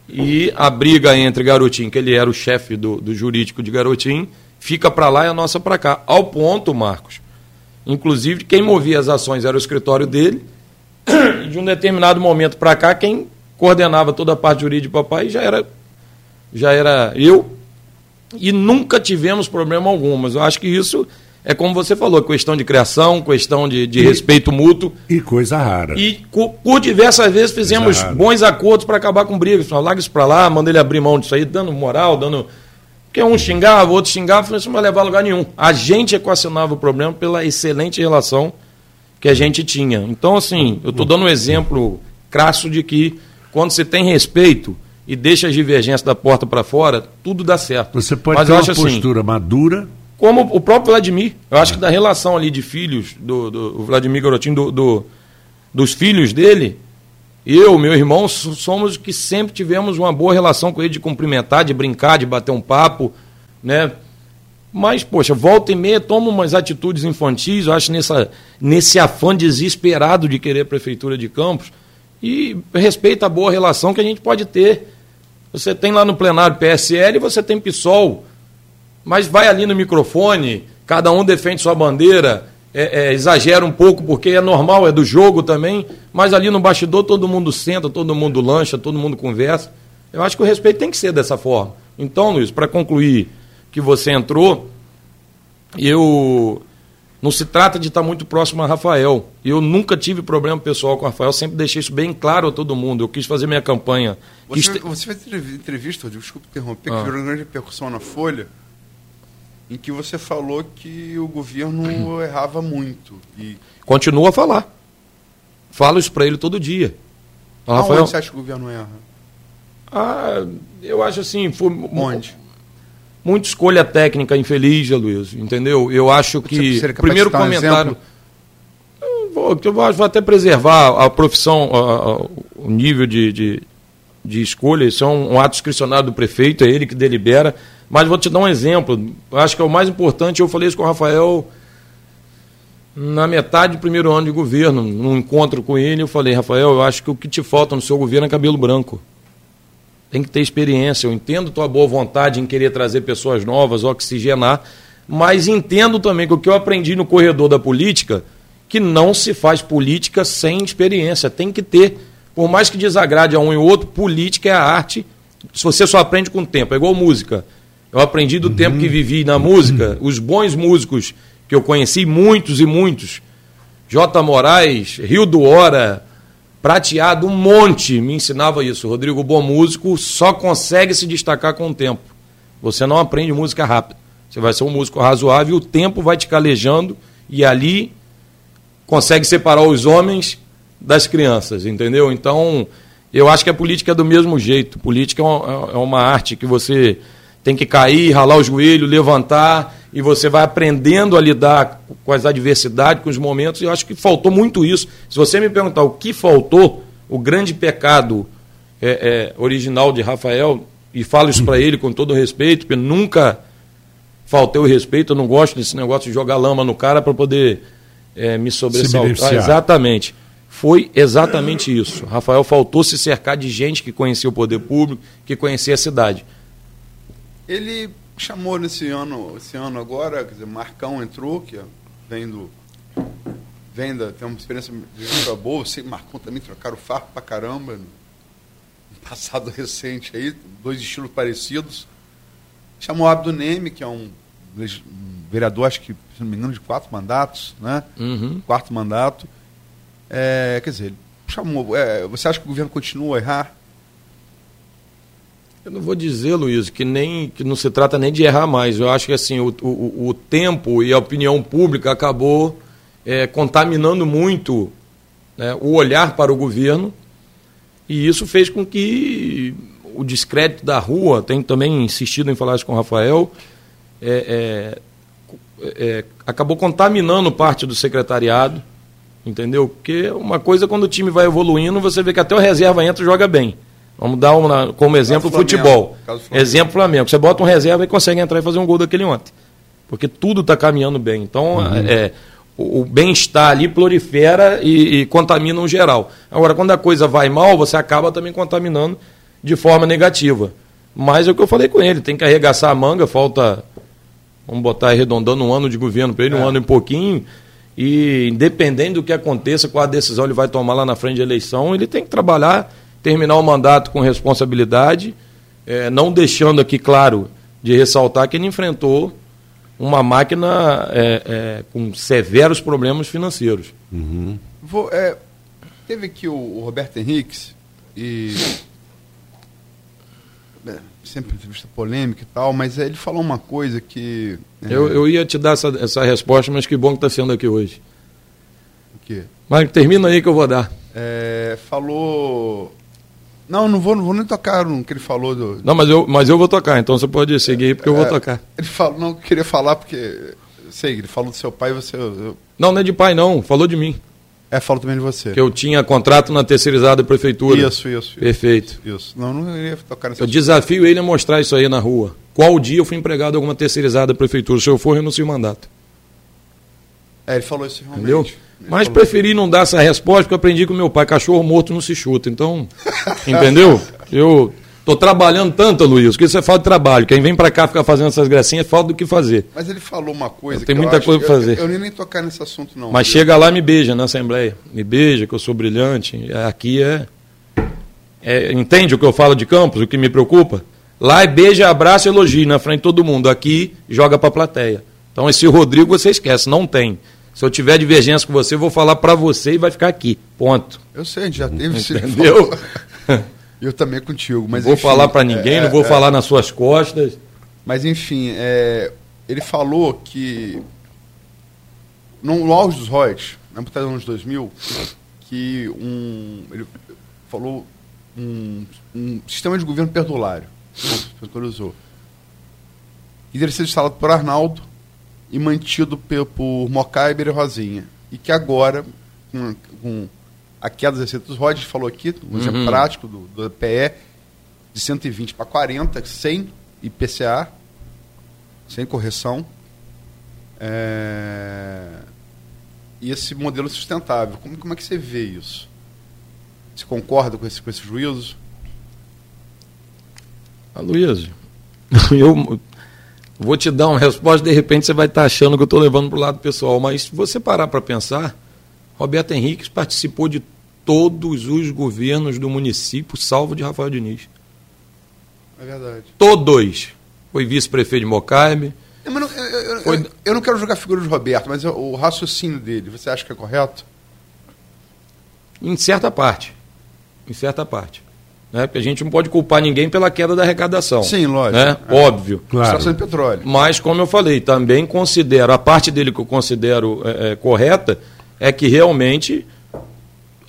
Speaker 3: E a briga entre Garotinho, que ele era o chefe do, do jurídico de Garotinho, fica para lá e a nossa para cá. Ao ponto, Marcos, inclusive quem movia as ações era o escritório dele, e de um determinado momento para cá, quem coordenava toda a parte jurídica do papai já era, já era eu, e nunca tivemos problema algum. Mas eu acho que isso é como você falou, questão de criação, questão de, de
Speaker 2: E-
Speaker 3: respeito mútuo.
Speaker 2: E coisa rara.
Speaker 3: E por diversas vezes fizemos bons acordos para acabar com brigas. Larga isso para lá, manda ele abrir mão disso aí, dando moral, dando. Porque um xingava, o outro xingava, falei, isso não vai levar a lugar nenhum. A gente equacionava o problema pela excelente relação que a gente tinha. Então, assim, eu estou dando um exemplo crasso de que quando você tem respeito e deixa as divergências da porta para fora, tudo dá certo.
Speaker 2: Você pode
Speaker 3: Mas
Speaker 2: ter uma
Speaker 3: assim,
Speaker 2: postura madura,
Speaker 3: como o próprio Vladimir. Eu acho que da relação ali de filhos, do, do Vladimir Garotinho, do, do- dos filhos dele, eu, meu irmão, so- somos os que sempre tivemos uma boa relação com ele de cumprimentar, de brincar, de bater um papo, né? Mas, poxa, volta e meia, toma umas atitudes infantis, eu acho, nessa, nesse afã desesperado de querer a Prefeitura de Campos, e respeita a boa relação que a gente pode ter. Você tem lá no plenário PSL e você tem PSOL, mas vai ali no microfone, cada um defende sua bandeira, é, é, exagera um pouco porque é normal, é do jogo também, mas ali no bastidor todo mundo senta, todo mundo lancha, todo mundo conversa. Eu acho que o respeito tem que ser dessa forma. Então, Luiz, para concluir que você entrou, eu não se trata de estar muito próximo a Rafael. Eu nunca tive problema pessoal com o Rafael, sempre deixei isso bem claro a todo mundo. Eu quis fazer minha campanha.
Speaker 4: Você, te... você fez entrevista, desculpa interromper, ah. que virou uma grande repercussão na Folha, em que você falou que o governo errava muito. E...
Speaker 3: Continua a falar. Falo isso para ele todo dia.
Speaker 4: Rafael... Aonde você acha que o governo erra?
Speaker 3: Ah, eu acho assim. Foi...
Speaker 4: Onde?
Speaker 3: Muita escolha técnica infeliz, Luiz, entendeu? Eu acho que. primeiro comentário. Um vou, eu vou até preservar a profissão, a, a, o nível de, de, de, escolha. Isso é um, um ato discricionário do prefeito, é ele que delibera. Mas vou te dar um exemplo. Acho que é o mais importante. Eu falei isso com o Rafael na metade do primeiro ano de governo, num encontro com ele. Eu falei, Rafael, eu acho que o que te falta no seu governo é cabelo branco tem que ter experiência. Eu entendo tua boa vontade em querer trazer pessoas novas, oxigenar, mas entendo também que o que eu aprendi no corredor da política, que não se faz política sem experiência. Tem que ter, por mais que desagrade a um e outro, política é a arte. Se você só aprende com o tempo, é igual música. Eu aprendi do uhum. tempo que vivi na música, os bons músicos que eu conheci, muitos e muitos. J. Moraes, Rio do Hora, Prateado, um monte me ensinava isso. Rodrigo, bom músico, só consegue se destacar com o tempo. Você não aprende música rápida. Você vai ser um músico razoável, o tempo vai te calejando e ali consegue separar os homens das crianças, entendeu? Então, eu acho que a política é do mesmo jeito. Política é uma, é uma arte que você tem que cair, ralar o joelho, levantar e você vai aprendendo a lidar com as adversidades, com os momentos, e eu acho que faltou muito isso. Se você me perguntar o que faltou, o grande pecado é, é, original de Rafael, e falo isso para ele com todo respeito, porque nunca faltei o respeito, eu não gosto desse negócio de jogar lama no cara para poder é, me sobressaltar. exatamente. Foi exatamente isso. Rafael faltou se cercar de gente que conhecia o poder público, que conhecia a cidade.
Speaker 4: Ele chamou nesse ano, esse ano agora, quer dizer, Marcão entrou, que vem do. Vem da, tem uma experiência de boa, você Marcão também trocaram farpa pra caramba. No passado recente aí, dois estilos parecidos. Chamou Abdo Neme, que é um, um, vereador, acho que, se não me engano, de quatro mandatos, né?
Speaker 3: Uhum.
Speaker 4: Quarto mandato. É, quer dizer, ele chamou. É, você acha que o governo continua a errar?
Speaker 3: Eu não vou dizer, Luiz, que nem que não se trata nem de errar mais. Eu acho que assim o, o, o tempo e a opinião pública acabou é, contaminando muito né, o olhar para o governo e isso fez com que o descrédito da rua, tenho também insistido em falar isso com o Rafael, é, é, é, acabou contaminando parte do secretariado, entendeu? Porque uma coisa quando o time vai evoluindo, você vê que até o reserva entra e joga bem. Vamos dar uma, como exemplo o futebol. Flamengo. Exemplo Flamengo. Você bota um reserva e consegue entrar e fazer um gol daquele ontem. Porque tudo está caminhando bem. Então, uhum. é, o, o bem-estar ali prolifera e, e contamina um geral. Agora, quando a coisa vai mal, você acaba também contaminando de forma negativa. Mas é o que eu falei com ele, tem que arregaçar a manga, falta, vamos botar arredondando um ano de governo para ele, é. um ano e pouquinho, e independente do que aconteça, qual a decisão ele vai tomar lá na frente da eleição, ele tem que trabalhar terminar o mandato com responsabilidade, é, não deixando aqui claro de ressaltar que ele enfrentou uma máquina é, é, com severos problemas financeiros.
Speaker 4: Uhum. Vou, é, teve aqui o, o, Roberto Henriques e é, sempre entrevista polêmica e tal, mas ele falou uma coisa que
Speaker 3: é, eu, eu ia te dar essa, essa resposta, mas que bom que está sendo aqui hoje.
Speaker 4: O quê?
Speaker 3: Mas termina aí que eu vou dar.
Speaker 4: É, falou não, não vou, não vou nem tocar no que ele falou do.
Speaker 3: Não, mas eu, mas eu vou tocar, então você pode seguir aí porque eu vou é, tocar.
Speaker 4: Ele falou, não queria falar porque. Sei, ele falou do seu pai e você. Eu...
Speaker 3: Não, não é de pai, não, falou de mim.
Speaker 4: É, falou também de você.
Speaker 3: Que eu tinha contrato na terceirizada prefeitura.
Speaker 4: Isso, isso.
Speaker 3: Perfeito.
Speaker 4: Isso. Não, não iria tocar
Speaker 3: nessa Eu desafio ele a mostrar isso aí na rua. qual dia eu fui empregado em alguma terceirizada da prefeitura. Se eu for, renuncio o mandato.
Speaker 4: É, ele falou isso realmente.
Speaker 3: Entendeu? Mas preferi não dar essa resposta porque eu aprendi com meu pai, cachorro morto não se chuta. Então, entendeu? Eu tô trabalhando tanto, Luiz, que isso é falta de trabalho. Quem vem para cá ficar fazendo essas gracinhas é falta do que fazer.
Speaker 4: Mas ele falou uma coisa que
Speaker 3: muita coisa
Speaker 4: eu-
Speaker 3: fazer.
Speaker 4: Eu, eu nem nem tocar nesse assunto, não.
Speaker 3: Mas chega lá e me beija na Assembleia. Me beija, que eu sou brilhante. Aqui é, é- Entende o que eu falo de Campos, o que me preocupa? Lá é beija, abraça e elogio na frente de todo mundo. Aqui joga pra plateia. Então esse Rodrigo você esquece, não tem. Se eu tiver divergência com você, eu vou falar pra você e vai ficar aqui. Ponto.
Speaker 4: Eu sei, a gente já teve.
Speaker 3: Entendeu?
Speaker 4: Eu também contigo. Mas
Speaker 3: Não vou
Speaker 4: enfim,
Speaker 3: falar pra ninguém,
Speaker 4: é,
Speaker 3: não vou
Speaker 4: é,
Speaker 3: falar nas suas costas.
Speaker 4: Mas enfim, é, ele falou que no, auge dos royalties, na metade dos anos 2000, que um, ele falou um, um sistema de governo perdulário, que ele usou. E ele ser instalado por Arnaldo e mantido por Mocaiber e Rosinha. E que agora, com, com a queda das receitas dos royalties, falou aqui, um exemplo
Speaker 3: Uhum.
Speaker 4: prático do, do PE, de 120 para 40, sem IPCA, sem correção. É, E esse modelo sustentável, como, como é que você vê isso? Você concorda com esse, com esse juízo?
Speaker 3: Aloysio, eu vou te dar uma resposta, de repente você vai estar achando que eu estou levando para o lado pessoal, mas se você parar para pensar, Roberto Henrique participou de todos os governos do município, salvo de Rafael Diniz.
Speaker 4: É verdade.
Speaker 3: Todos. Foi vice-prefeito de Mocaibe.
Speaker 4: Eu, não- eu- eu-
Speaker 3: Foi-
Speaker 4: eu não quero jogar figura de Roberto, mas o raciocínio dele, você acha que é correto?
Speaker 3: Em certa parte. Em certa parte. Né? Porque a gente não pode culpar ninguém pela queda da arrecadação.
Speaker 4: Sim, lógico.
Speaker 3: Né?
Speaker 4: É.
Speaker 3: Óbvio.
Speaker 2: Claro.
Speaker 4: Extração de petróleo.
Speaker 3: Mas, como eu falei, também considero, a parte dele que eu considero é, é, correta é que realmente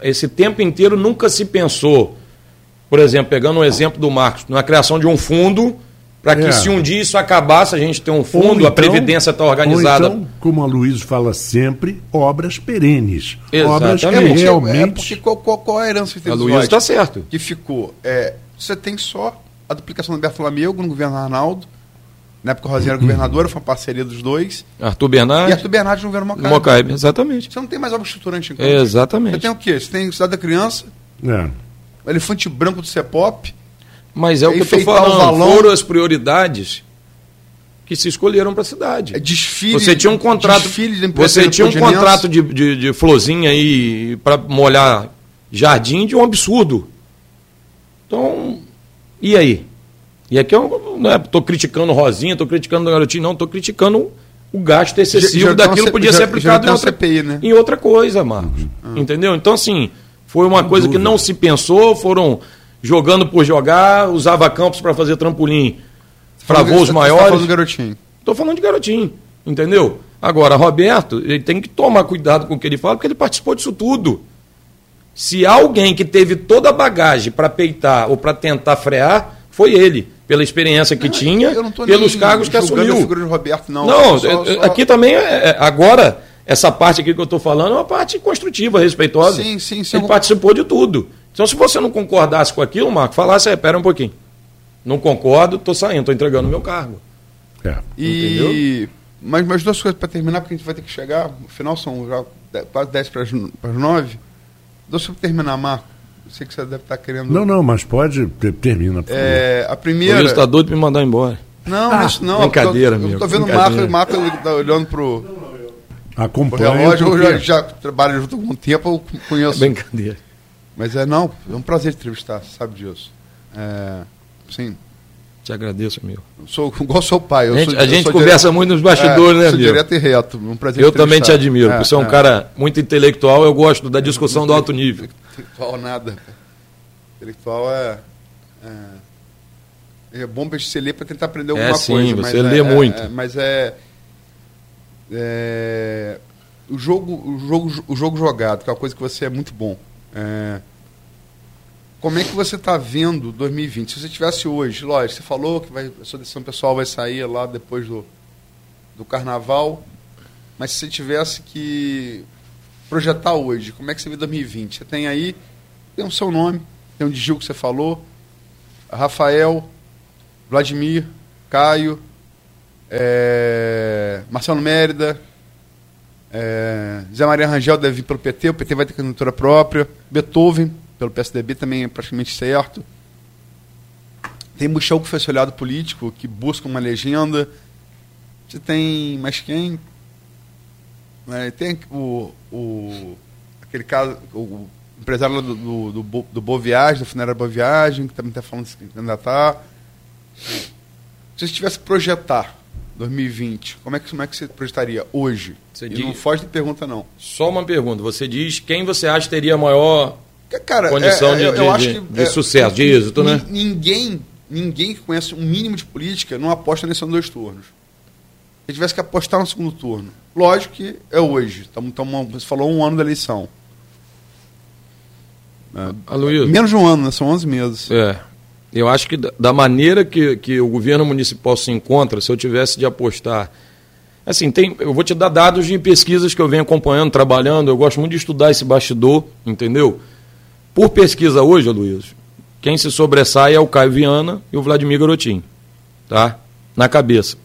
Speaker 3: esse tempo inteiro nunca se pensou, por exemplo, pegando um exemplo do Marcos, na criação de um fundo, para que
Speaker 2: É.
Speaker 3: se um dia isso acabasse, a gente tem um fundo, a
Speaker 2: então-
Speaker 3: Previdência está organizada.
Speaker 2: Ou então, como a Luiz fala sempre, obras perenes. Obras que
Speaker 3: Exatamente.
Speaker 4: É
Speaker 2: realmente.
Speaker 4: porque qual, qual, qual é a herança que
Speaker 3: a
Speaker 4: royalties?
Speaker 3: está certo.
Speaker 4: que ficou. É, você tem só a duplicação do Alberto Lamego no governo Arnaldo. Na época o Rosinha era governadora, foi uma parceria dos dois.
Speaker 3: Arthur
Speaker 4: E
Speaker 3: Bernardes,
Speaker 4: Arthur Bernardes no governo Mocaibe.
Speaker 3: Mocaibe, exatamente.
Speaker 4: Você não tem mais obra estruturante em. Você
Speaker 3: Exatamente.
Speaker 4: tem o quê? Você tem Cidade da Criança,
Speaker 2: É.
Speaker 4: o Elefante Branco do CEPOP.
Speaker 3: Mas é o que eu estou falando, foram as prioridades que se escolheram para a cidade.
Speaker 4: É desfile.
Speaker 3: Você tinha um contrato,
Speaker 4: empresa
Speaker 3: você tinha um contrato de, de, de florzinha aí para molhar jardim de um absurdo. Então, e aí? E aqui eu não estou criticando Rosinha, estou criticando o garotinho, não, estou criticando o gasto excessivo
Speaker 4: Já- já
Speaker 3: daquilo que podia ser aplicado em outra,
Speaker 4: CPI, né?
Speaker 3: em outra coisa, Marcos. Entendeu? Então, assim, foi uma coisa que não se pensou, foram jogando por jogar, usava campos para fazer trampolim para
Speaker 4: Falando-
Speaker 3: voos
Speaker 4: tá
Speaker 3: maiores.
Speaker 4: falando do garotinho.
Speaker 3: Estou falando de garotinho, entendeu? Agora, Roberto, ele tem que tomar cuidado com o que ele fala, porque ele participou disso tudo. Se alguém que teve toda a bagagem para peitar ou para tentar frear, foi ele, pela experiência que tinha,
Speaker 4: não tô
Speaker 3: pelos cargos que
Speaker 4: julgando a
Speaker 3: assumiu.
Speaker 4: figura de Roberto, não.
Speaker 3: Não,
Speaker 4: Só-
Speaker 3: é- é-
Speaker 4: só-
Speaker 3: aqui também, é- é- agora, essa parte aqui que eu estou falando é uma parte construtiva, respeitosa.
Speaker 4: Sim, sim, sim.
Speaker 3: Ele participou de tudo. Então, se você não concordasse com aquilo, Marco, falasse, "É, pera um pouquinho. Não concordo, estou saindo, estou entregando o meu cargo.
Speaker 2: É.
Speaker 4: E. Mas, mas duas coisas para terminar, porque a gente vai ter que chegar. No final são já quase 10 para as 9. Duas coisas para terminar, Marco. Eu sei que você deve estar querendo.
Speaker 2: Não, não, mas pode, ter- termina. por.
Speaker 4: É, a
Speaker 3: O
Speaker 4: primeira.
Speaker 3: Luiz está doido para me mandar embora.
Speaker 4: Não, isso não.
Speaker 3: brincadeira,
Speaker 4: eu tô, eu tô vendo o. Marco, o Marco ele tá olhando pro,
Speaker 2: Acompanha.
Speaker 4: relógio. Eu já, já trabalho junto há algum tempo, eu conheço.
Speaker 3: Brincadeira.
Speaker 4: Mas é, não, é um prazer entrevistar, sabe disso. É, sim,
Speaker 3: Te agradeço, amigo.
Speaker 4: sou igual seu pai.
Speaker 3: A gente,
Speaker 4: sou,
Speaker 3: a gente conversa
Speaker 4: direto-
Speaker 3: muito nos bastidores,
Speaker 4: é,
Speaker 3: né, amigo?
Speaker 4: direto e reto. Um prazer
Speaker 3: Eu também te admiro.
Speaker 4: É,
Speaker 3: Você é um
Speaker 4: é.
Speaker 3: cara muito intelectual, eu gosto da discussão do alto nível.
Speaker 4: Intelectual nada. Intelectual é. É, é bom para você ler para tentar aprender alguma
Speaker 3: sim,
Speaker 4: coisa.
Speaker 3: você
Speaker 4: mas
Speaker 3: lê
Speaker 4: é-
Speaker 3: muito.
Speaker 4: é- mas é, é, o jogo, o jogo, o jogo jogado, que é uma coisa que você é muito bom. É, como é que você está vendo 2020? Se você tivesse hoje, lógico, você falou que vai, a sua decisão pessoal vai sair lá depois do, do carnaval, mas se você tivesse que projetar hoje, como é que você vê 2020? Você tem aí, tem o seu nome, tem o de Gil que você falou, Rafael, Vladimir, Caio, é, Marcelo Mérida, é, Zé Maria Rangel deve vir pelo PT, o PT vai ter candidatura própria, Beethoven, pelo PSDB, também é praticamente certo. Tem Buchão, que foi olhado político, que busca uma legenda. Você tem mais quem? É, tem o, o, aquele caso, o empresário do, do, do, do Boa Viagem, da Funerária Boa Viagem, que também está falando de se candidatar. Se tivesse projetar 2020, como é que, como é que você projetaria hoje? Você e diz... não foge de pergunta, não.
Speaker 3: Só uma pergunta. Você diz quem você acha teria maior
Speaker 4: Cara,
Speaker 3: condição é, é, de, de, de, de é, sucesso, de êxito, né?
Speaker 4: Ninguém, ninguém que conhece um mínimo de política não aposta nesse ano dois turnos. Se tivesse que apostar no segundo turno, lógico que é hoje. Tamo, tamo, você falou um ano da eleição.
Speaker 3: É,
Speaker 4: menos de um ano, né? São 11 meses.
Speaker 3: É. Eu acho que da maneira que, que o governo municipal se encontra, se eu tivesse de apostar. Assim, tem, eu vou te dar dados de pesquisas que eu venho acompanhando, trabalhando. Eu gosto muito de estudar esse bastidor, entendeu? Por pesquisa hoje, Luiz, quem se sobressai é o Caio Viana e o Vladimir Garotinho. Tá? Na cabeça.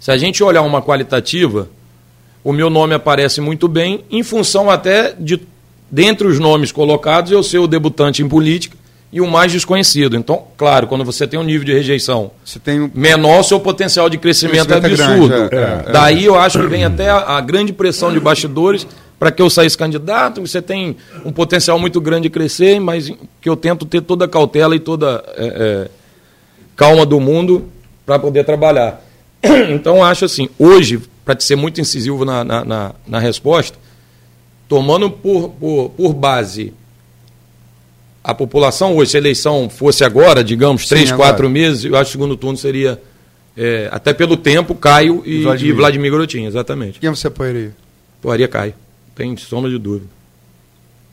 Speaker 3: Se a gente olhar uma qualitativa, o meu nome aparece muito bem, em função até de, dentre os nomes colocados, eu ser o debutante em política e o mais desconhecido. Então, claro, quando você tem um nível de rejeição
Speaker 4: um...
Speaker 3: menor, seu potencial de crescimento, é crescimento é absurdo. É grande, é, Daí eu acho que vem até a, a grande pressão de bastidores para que eu saísse candidato. Você tem um potencial muito grande de crescer, mas que eu tento ter toda a cautela e toda é, é, calma do mundo para poder trabalhar. Então, acho assim, hoje, para ser muito incisivo na, na, na, na resposta, tomando por, por, por base a população hoje, se a eleição fosse agora, digamos, Sim, três, agora. quatro meses, eu acho que o segundo turno seria, é, até pelo tempo, Caio e Vladimir, e Vladimir Garotinho, exatamente.
Speaker 4: Quem você apoiaria?
Speaker 3: Apoiaria Caio, tem sombra de dúvida.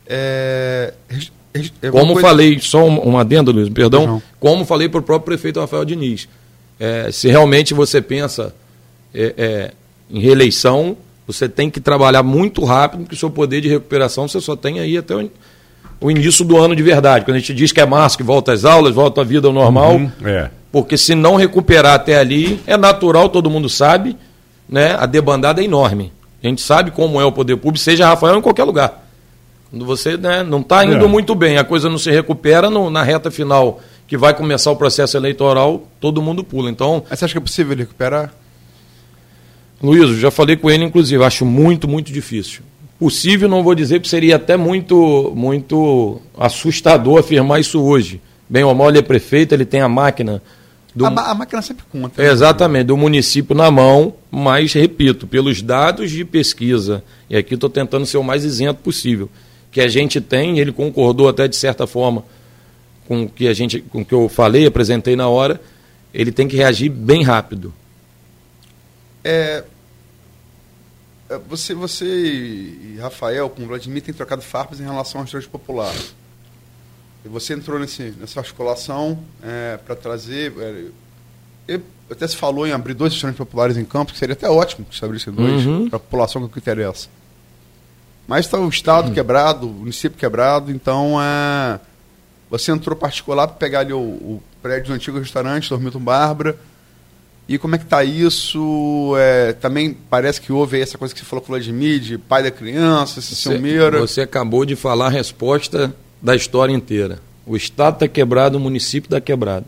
Speaker 4: É...
Speaker 3: é como coisa... falei, só um, um adendo, Luiz, perdão, Não. como falei para o próprio prefeito Rafael Diniz, é, se realmente você pensa é, é, em reeleição, você tem que trabalhar muito rápido, porque o seu poder de recuperação você só tem aí até o o início do ano de verdade. Quando a gente diz que é março, que volta às aulas, volta à vida ao normal. Uhum,
Speaker 2: é.
Speaker 3: Porque se não recuperar até ali, é natural, todo mundo sabe, né? A debandada é enorme. A gente sabe como é o poder público, seja Rafael em qualquer lugar. Quando você né, não está indo é. muito bem, a coisa não se recupera no, na reta final que vai começar o processo eleitoral, todo mundo pula. Então.
Speaker 4: Mas você acha que é possível recuperar?
Speaker 3: Luiz, já falei com ele, inclusive, acho muito, muito difícil. Possível, não vou dizer, porque seria até muito, muito assustador afirmar isso hoje. Bem ou mal, ele é prefeito, ele tem a máquina.
Speaker 4: Do... A, a, máquina sempre conta. Né?
Speaker 3: Exatamente, do município na mão, mas, repito, pelos dados de pesquisa, e aqui estou tentando ser o mais isento possível, que a gente tem, ele concordou até de certa forma com o que, a gente, com que eu falei, apresentei na hora, ele tem que reagir bem rápido.
Speaker 4: É, é, você, você e Rafael, com o Vladimir, têm trocado farpas em relação ao restaurante popular. E você entrou nesse, nessa articulação é, para trazer. É, até se falou em abrir dois restaurantes populares em Campos, que seria até ótimo se abrisse dois, uhum. para a população que interessa. Mas está o Estado uhum. quebrado, o município quebrado, então é, você entrou particular para pegar ali o, o prédio do antigo restaurante, do Milton Bárbara e como é que está isso? É, também parece que houve essa coisa que você falou com o Vladimir, de pai da criança, esse você, Silmeira.
Speaker 3: Você acabou de falar a resposta da história inteira. O Estado está quebrado, o município está quebrado.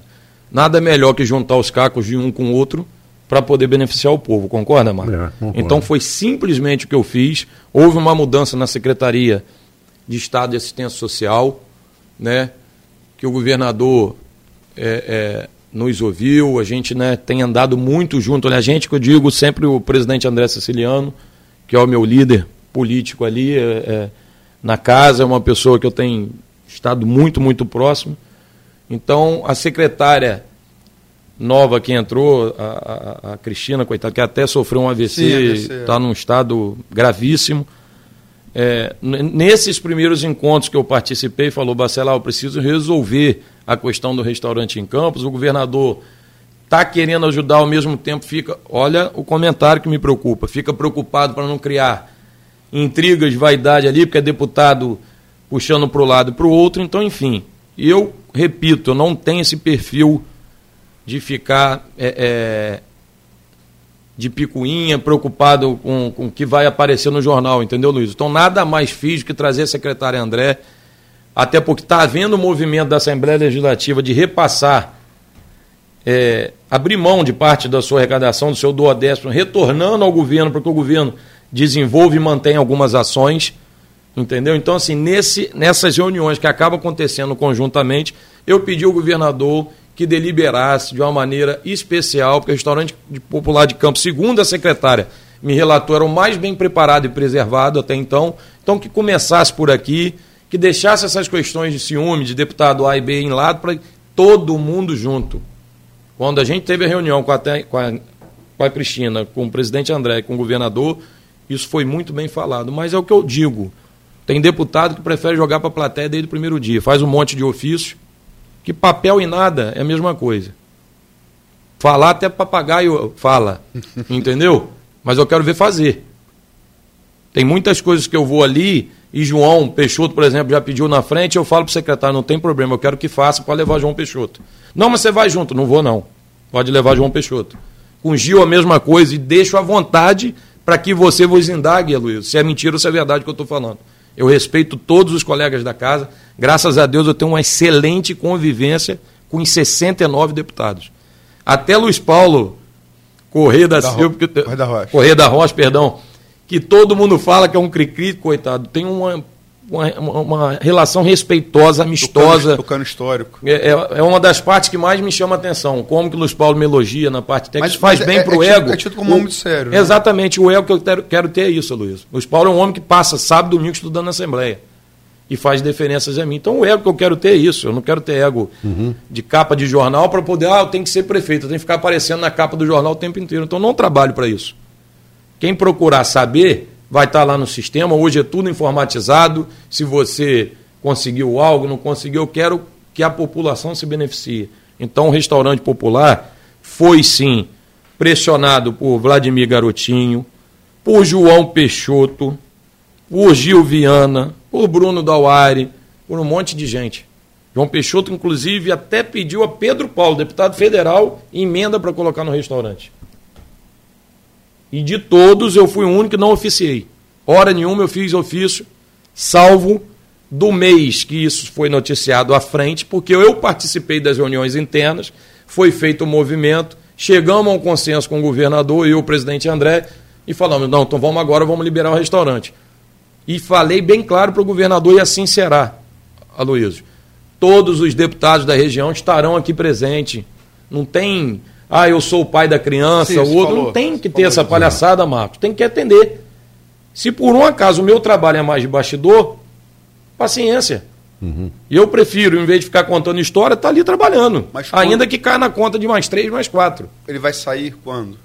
Speaker 3: Nada melhor que juntar os cacos de um com o outro para poder beneficiar o povo, concorda, Marco? É, então foi simplesmente o que eu fiz. Houve uma mudança na Secretaria de Estado de Assistência Social, né, que o governador é, é, nos ouviu, a gente né, tem andado muito junto. A gente, que eu digo sempre o presidente André Siciliano, que é o meu líder político ali é, é, na casa, é uma pessoa que eu tenho estado muito, muito próximo. Então, a secretária nova que entrou, a, a, a Cristina, coitada, que até sofreu um AVC, está num estado gravíssimo. É, nesses primeiros encontros que eu participei, falou, Bacelar, eu preciso resolver a questão do restaurante em Campos, o governador está querendo ajudar ao mesmo tempo, fica. Olha o comentário que me preocupa, fica preocupado para não criar intrigas, vaidade ali, porque é deputado puxando para o lado e para o outro, então, enfim. Eu repito, eu não tenho esse perfil de ficar é, é, de picuinha, preocupado com, com o que vai aparecer no jornal, entendeu, Luiz? Então, nada mais fiz que trazer a secretária André, até porque está havendo um movimento da Assembleia Legislativa de repassar, é, abrir mão de parte da sua arrecadação, do seu duodécimo, retornando ao governo, porque o governo desenvolve e mantém algumas ações, entendeu? Então, assim, nesse, nessas reuniões que acabam acontecendo conjuntamente, eu pedi ao governador que deliberasse de uma maneira especial, porque o restaurante popular de Campos, segundo a secretária, me relatou, era o mais bem preparado e preservado até então. Então, que começasse por aqui, que deixasse essas questões de ciúme, de deputado A e B em lado, para todo mundo junto. Quando a gente teve a reunião com a, com a, com a Cristina, com o presidente André, com o governador, isso foi muito bem falado. Mas é o que eu digo. Tem deputado que prefere jogar para a plateia desde o primeiro dia. Faz um monte de ofício, que papel e nada é a mesma coisa. Falar até papagaio fala, entendeu? Mas eu quero ver fazer. Tem muitas coisas que eu vou ali e João Peixoto, por exemplo, já pediu na frente, eu falo para o secretário, não tem problema, eu quero que faça para levar João Peixoto. Não, mas você vai junto. Não vou não. Pode levar João Peixoto. Com Gil a mesma coisa e deixo à vontade para que você vos indague, Luiz, se é mentira ou se é verdade que eu estou falando. Eu respeito todos os colegas da casa. Graças a Deus eu tenho uma excelente convivência com os 69 deputados. Até Luiz Paulo Correia da, da Silva, Rocha. Correia da Rocha, perdão, que todo mundo fala que é um cri-cri, coitado, tem uma uma, uma relação respeitosa, amistosa.
Speaker 4: Tocando, histórico.
Speaker 3: É, é, é, uma das partes que mais me chama a atenção. Como que o Luiz Paulo me elogia na parte técnica. Mas, faz mas bem é, para o é ego.
Speaker 4: É tido como um homem muito sério.
Speaker 3: Né? Exatamente, o ego que eu quero, quero ter é isso, Luiz. O Luiz Paulo é um homem que passa sábado e domingo estudando na Assembleia. E faz diferenças a mim. Então o ego que eu quero ter é isso. Eu não quero ter ego uhum. de capa de jornal para poder, ah, eu tenho que ser prefeito, eu tenho que ficar aparecendo na capa do jornal o tempo inteiro. Então eu não trabalho para isso. Quem procurar saber, vai estar lá no sistema. Hoje é tudo informatizado. Se você conseguiu algo, não conseguiu, eu quero que a população se beneficie. Então, o restaurante popular foi sim pressionado por Vladimir Garotinho, por João Peixoto, por Gil Viana, por Bruno Dauari, por um monte de gente. João Peixoto, inclusive, até pediu a Pedro Paulo, deputado federal, emenda para colocar no restaurante. E de todos, eu fui o único que não oficiei. Hora nenhuma eu fiz ofício, salvo do mês que isso foi noticiado à frente, porque eu participei das reuniões internas, foi feito o um movimento, chegamos a um consenso com o governador e o presidente André e falamos: não, então vamos agora, vamos liberar o restaurante. E falei bem claro para o governador, e assim será, Aloysio. Todos os deputados da região estarão aqui presentes. Não tem ah, eu sou o pai da criança, Sim, o outro. Falou, não tem que ter essa palhaçada, Marcos. Tem que atender. Se por um acaso o meu trabalho é mais de bastidor, paciência. Uhum. E eu prefiro, em vez de ficar contando história, estar tá ali trabalhando. Mas ainda que caia na conta de mais três, mais quatro.
Speaker 4: Ele vai sair quando?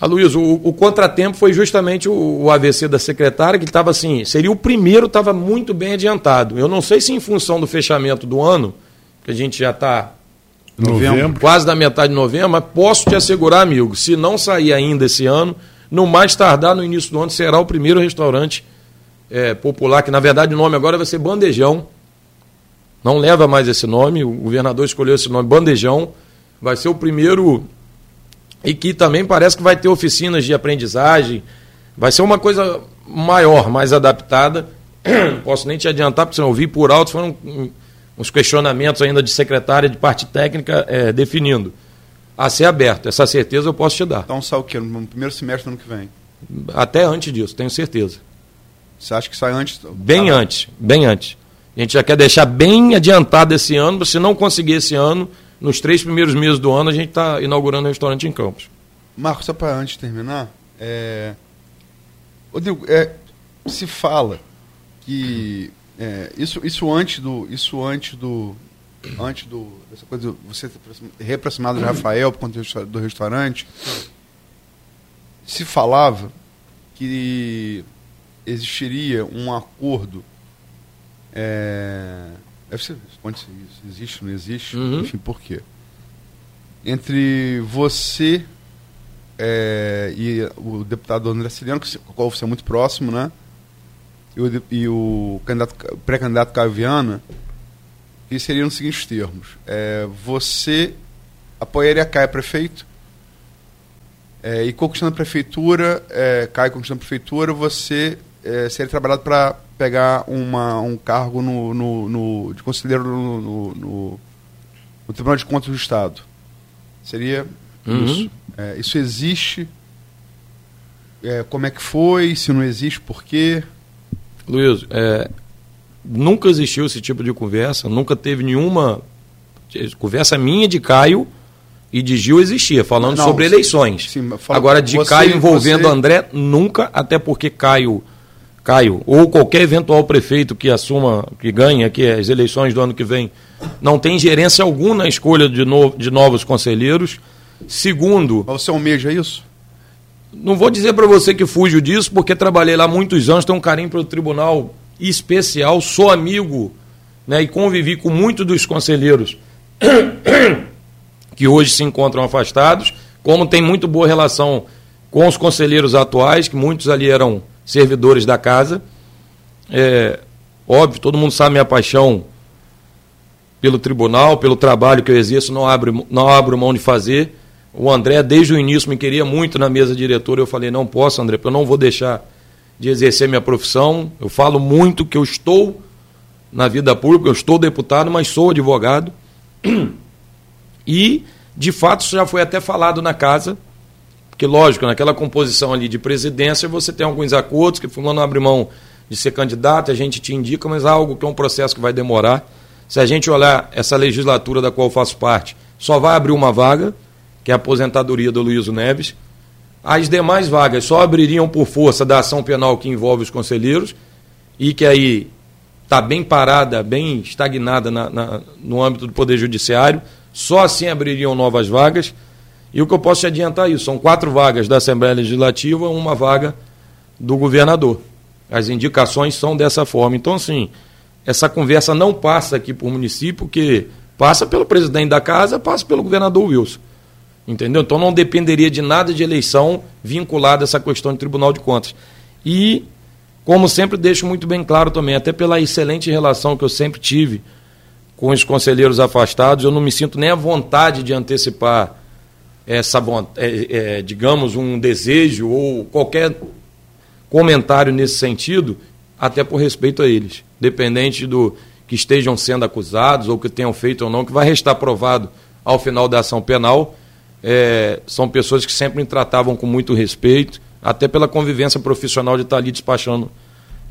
Speaker 3: A Luiz, o, o, contratempo foi justamente o, o AVC da secretária, que estava assim, seria o primeiro, estava muito bem adiantado. Eu não sei se em função do fechamento do ano, que a gente já está novembro. Quase da metade de novembro, mas posso te assegurar, amigo, se não sair ainda esse ano, no mais tardar no início do ano, será o primeiro restaurante é, popular, que na verdade o nome agora vai ser Bandejão. Não leva mais esse nome, o governador escolheu esse nome, Bandejão. Vai ser o primeiro e que também parece que vai ter oficinas de aprendizagem. Vai ser uma coisa maior, mais adaptada. Não posso nem te adiantar, porque você não ouvi por alto, foram uns questionamentos ainda de secretária de parte técnica é, definindo. A ser aberto, essa certeza eu posso te dar.
Speaker 4: Então sai o quê? No primeiro semestre do ano que vem?
Speaker 3: Até antes disso, tenho certeza.
Speaker 4: Você acha que sai antes?
Speaker 3: Bem ah, antes, bem antes. A gente já quer deixar bem adiantado esse ano, se não conseguir esse ano, nos três primeiros meses do ano a gente está inaugurando um restaurante em Campos.
Speaker 4: Marcos, só para antes de terminar, é... Rodrigo, é... se fala que é, isso, isso antes do. Isso antes do. Antes do. Dessa coisa você reaproximado de Rafael por conta do restaurante, se falava que existiria um acordo. É, deve ser, responde se existe ou não existe, uhum. enfim, por quê? Entre você é, e o deputado André Ciliano, com o qual você é muito próximo, né? E o, e o pré-candidato Caio Viana, que seriam nos seguintes termos. É, você apoiaria Caio prefeito. É, e conquistando a prefeitura, é, Caio conquistando a prefeitura, você é, seria trabalhado para pegar uma, um cargo no, no, no de conselheiro no, no, no, no Tribunal de Contas do Estado. Seria
Speaker 3: Uhum.
Speaker 4: isso. É, isso existe? É, como é que foi? Se não existe, por quê?
Speaker 3: Luiz, é, nunca existiu esse tipo de conversa, nunca teve nenhuma conversa minha de Caio e de Gil existia, falando
Speaker 4: Não,
Speaker 3: sobre eleições.
Speaker 4: sim, fala-
Speaker 3: Agora, de
Speaker 4: você-
Speaker 3: Caio envolvendo
Speaker 4: você-
Speaker 3: André, nunca, até porque Caio, Caio, ou qualquer eventual prefeito que assuma, que ganhe aqui as eleições do ano que vem, não tem gerência alguma na escolha de, no- de novos conselheiros. Segundo,
Speaker 4: Mas você almeja isso?
Speaker 3: Não vou dizer para você que fujo disso, porque trabalhei lá muitos anos, tenho um carinho pelo tribunal especial, sou amigo né, e convivi com muitos dos conselheiros que hoje se encontram afastados, como tem muito boa relação com os conselheiros atuais, que muitos ali eram servidores da casa. É, óbvio, todo mundo sabe minha paixão pelo tribunal, pelo trabalho que eu exerço, não abro, não abro mão de fazer. O André, desde o início, me queria muito na mesa diretora. Eu falei: não posso, André, porque eu não vou deixar de exercer minha profissão. Eu falo muito que eu estou na vida pública, eu estou deputado, mas sou advogado. E, de fato, isso já foi até falado na casa, porque, lógico, naquela composição ali de presidência, você tem alguns acordos que fulano abre mão de ser candidato, a gente te indica, mas há algo que é um processo que vai demorar. Se a gente olhar essa legislatura da qual eu faço parte, só vai abrir uma vaga, que é a aposentadoria do Luiz Neves. As demais vagas só abririam por força da ação penal que envolve os conselheiros e que aí está bem parada, bem estagnada na- na- no âmbito do Poder Judiciário. Só assim abririam novas vagas. E o que eu posso te adiantar é isso: são quatro vagas da Assembleia Legislativa, uma vaga do governador. As indicações são dessa forma. Então, assim, essa conversa não passa aqui por município, porque passa pelo presidente da casa, passa pelo governador Wilson. Entendeu? Então não dependeria de nada de eleição vinculada a essa questão de Tribunal de Contas. E, como sempre, deixo muito bem claro também, até pela excelente relação que eu sempre tive com os conselheiros afastados, eu não me sinto nem à vontade de antecipar essa, é, é, digamos, um desejo ou qualquer comentário nesse sentido, até por respeito a eles, dependente do que estejam sendo acusados ou que tenham feito ou não, que vai restar provado ao final da ação penal. É, são pessoas que sempre me tratavam com muito respeito, até pela convivência profissional de estar ali despachando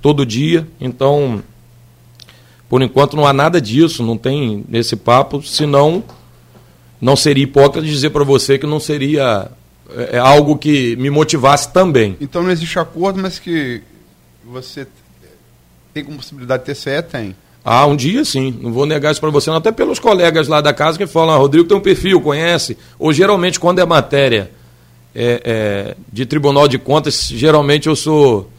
Speaker 3: todo dia. Então, por enquanto não há nada disso, não tem nesse papo, senão não seria hipócrita dizer para você que não seria é, algo que me motivasse também.
Speaker 4: Então não existe acordo, mas que você tem como possibilidade de TCE? Tem.
Speaker 3: Ah, um dia sim, não vou negar isso para você, não. até pelos colegas lá da casa que falam, ah, Rodrigo tem um perfil, conhece, ou geralmente quando é matéria é, é, de Tribunal de Contas, geralmente eu sou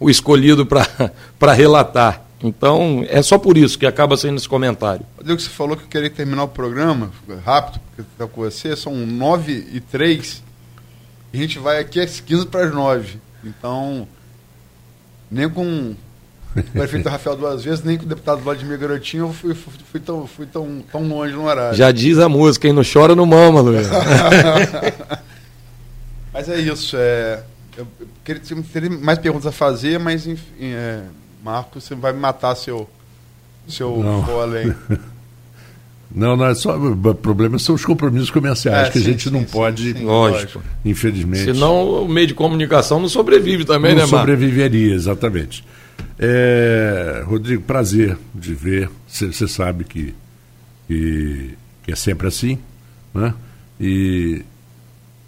Speaker 3: o escolhido para relatar. Então, é só por isso que acaba sendo esse comentário.
Speaker 4: Rodrigo, você falou que eu queria terminar o programa rápido, porque está com você, são 9 e 3 e a gente vai aqui às 15 para as 9. Então, nem com prefeito Rafael duas vezes, nem com o deputado Vladimir Garotinho, eu fui, fui, fui tão, fui tão, tão longe no horário.
Speaker 3: Já diz a música, quem não chora não mama, Luiz.
Speaker 4: Mas é isso. É, eu eu queria ter mais perguntas a fazer, mas enfim, é, Marcos, você vai me matar seu, seu
Speaker 2: Não.
Speaker 4: for além.
Speaker 2: Não, não é só. O problema são os compromissos comerciais,
Speaker 4: É,
Speaker 2: que
Speaker 4: sim,
Speaker 2: a gente não
Speaker 4: sim,
Speaker 2: pode,
Speaker 4: sim, sim,
Speaker 3: Lógico.
Speaker 2: infelizmente.
Speaker 3: Senão o meio de comunicação não sobrevive também,
Speaker 2: não
Speaker 3: né, Marcos?
Speaker 2: sobreviveria, exatamente. É, Rodrigo, prazer de ver. Você sabe que, que, que é sempre assim. Né? E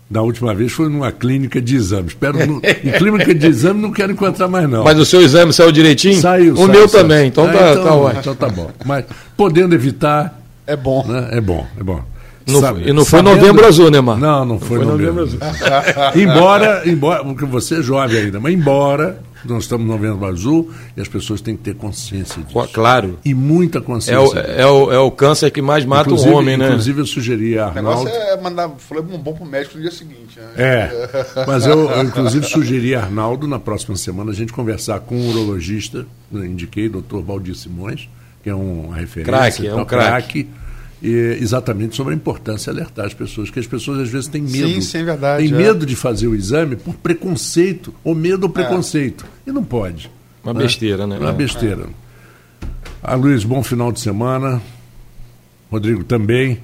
Speaker 2: da última vez foi numa clínica de exame. Espero no, em clínica de exame não quero encontrar mais, não.
Speaker 3: Mas o seu exame saiu direitinho?
Speaker 2: Saiu,
Speaker 3: O
Speaker 2: saiu,
Speaker 3: meu
Speaker 2: saiu.
Speaker 3: também, então,
Speaker 2: Ah,
Speaker 3: tá, tá ótimo.
Speaker 2: Então tá bom. Mas podendo evitar,
Speaker 4: É bom.
Speaker 2: né, é bom, é bom.
Speaker 3: Não
Speaker 2: Sabe-
Speaker 3: e não foi
Speaker 2: sabendo-
Speaker 3: novembro azul, né, Marcos?
Speaker 2: Não, não foi,
Speaker 3: foi
Speaker 2: novembro,
Speaker 3: novembro
Speaker 2: azul. embora, embora, porque você é jovem ainda, mas embora nós estamos no novembro azul e as pessoas têm que ter consciência disso.
Speaker 3: Claro.
Speaker 2: E muita
Speaker 3: É
Speaker 2: consciência.
Speaker 3: o,
Speaker 2: disso.
Speaker 3: é, o, é o câncer que mais mata
Speaker 2: inclusive,
Speaker 3: o homem, né?
Speaker 2: Inclusive, eu sugeri a
Speaker 4: O negócio
Speaker 2: Arnaldo.
Speaker 4: é mandar falei um bom pro médico no dia seguinte. Né?
Speaker 2: É, mas eu, eu, inclusive sugeri a Arnaldo na próxima semana a gente conversar com um urologista, eu indiquei, doutor Valdir Simões, que é um- uma referência,
Speaker 3: Craque, é um
Speaker 2: tal, craque. E, exatamente sobre a importância de alertar as pessoas, que as pessoas às vezes têm medo.
Speaker 4: Sim, sim, é verdade.
Speaker 2: Têm
Speaker 4: é.
Speaker 2: medo de fazer o exame por preconceito, ou medo ou preconceito. E não pode.
Speaker 3: Uma besteira, né?
Speaker 2: Uma
Speaker 3: É.
Speaker 2: besteira. Ah, Luiz, bom final de semana. Rodrigo também.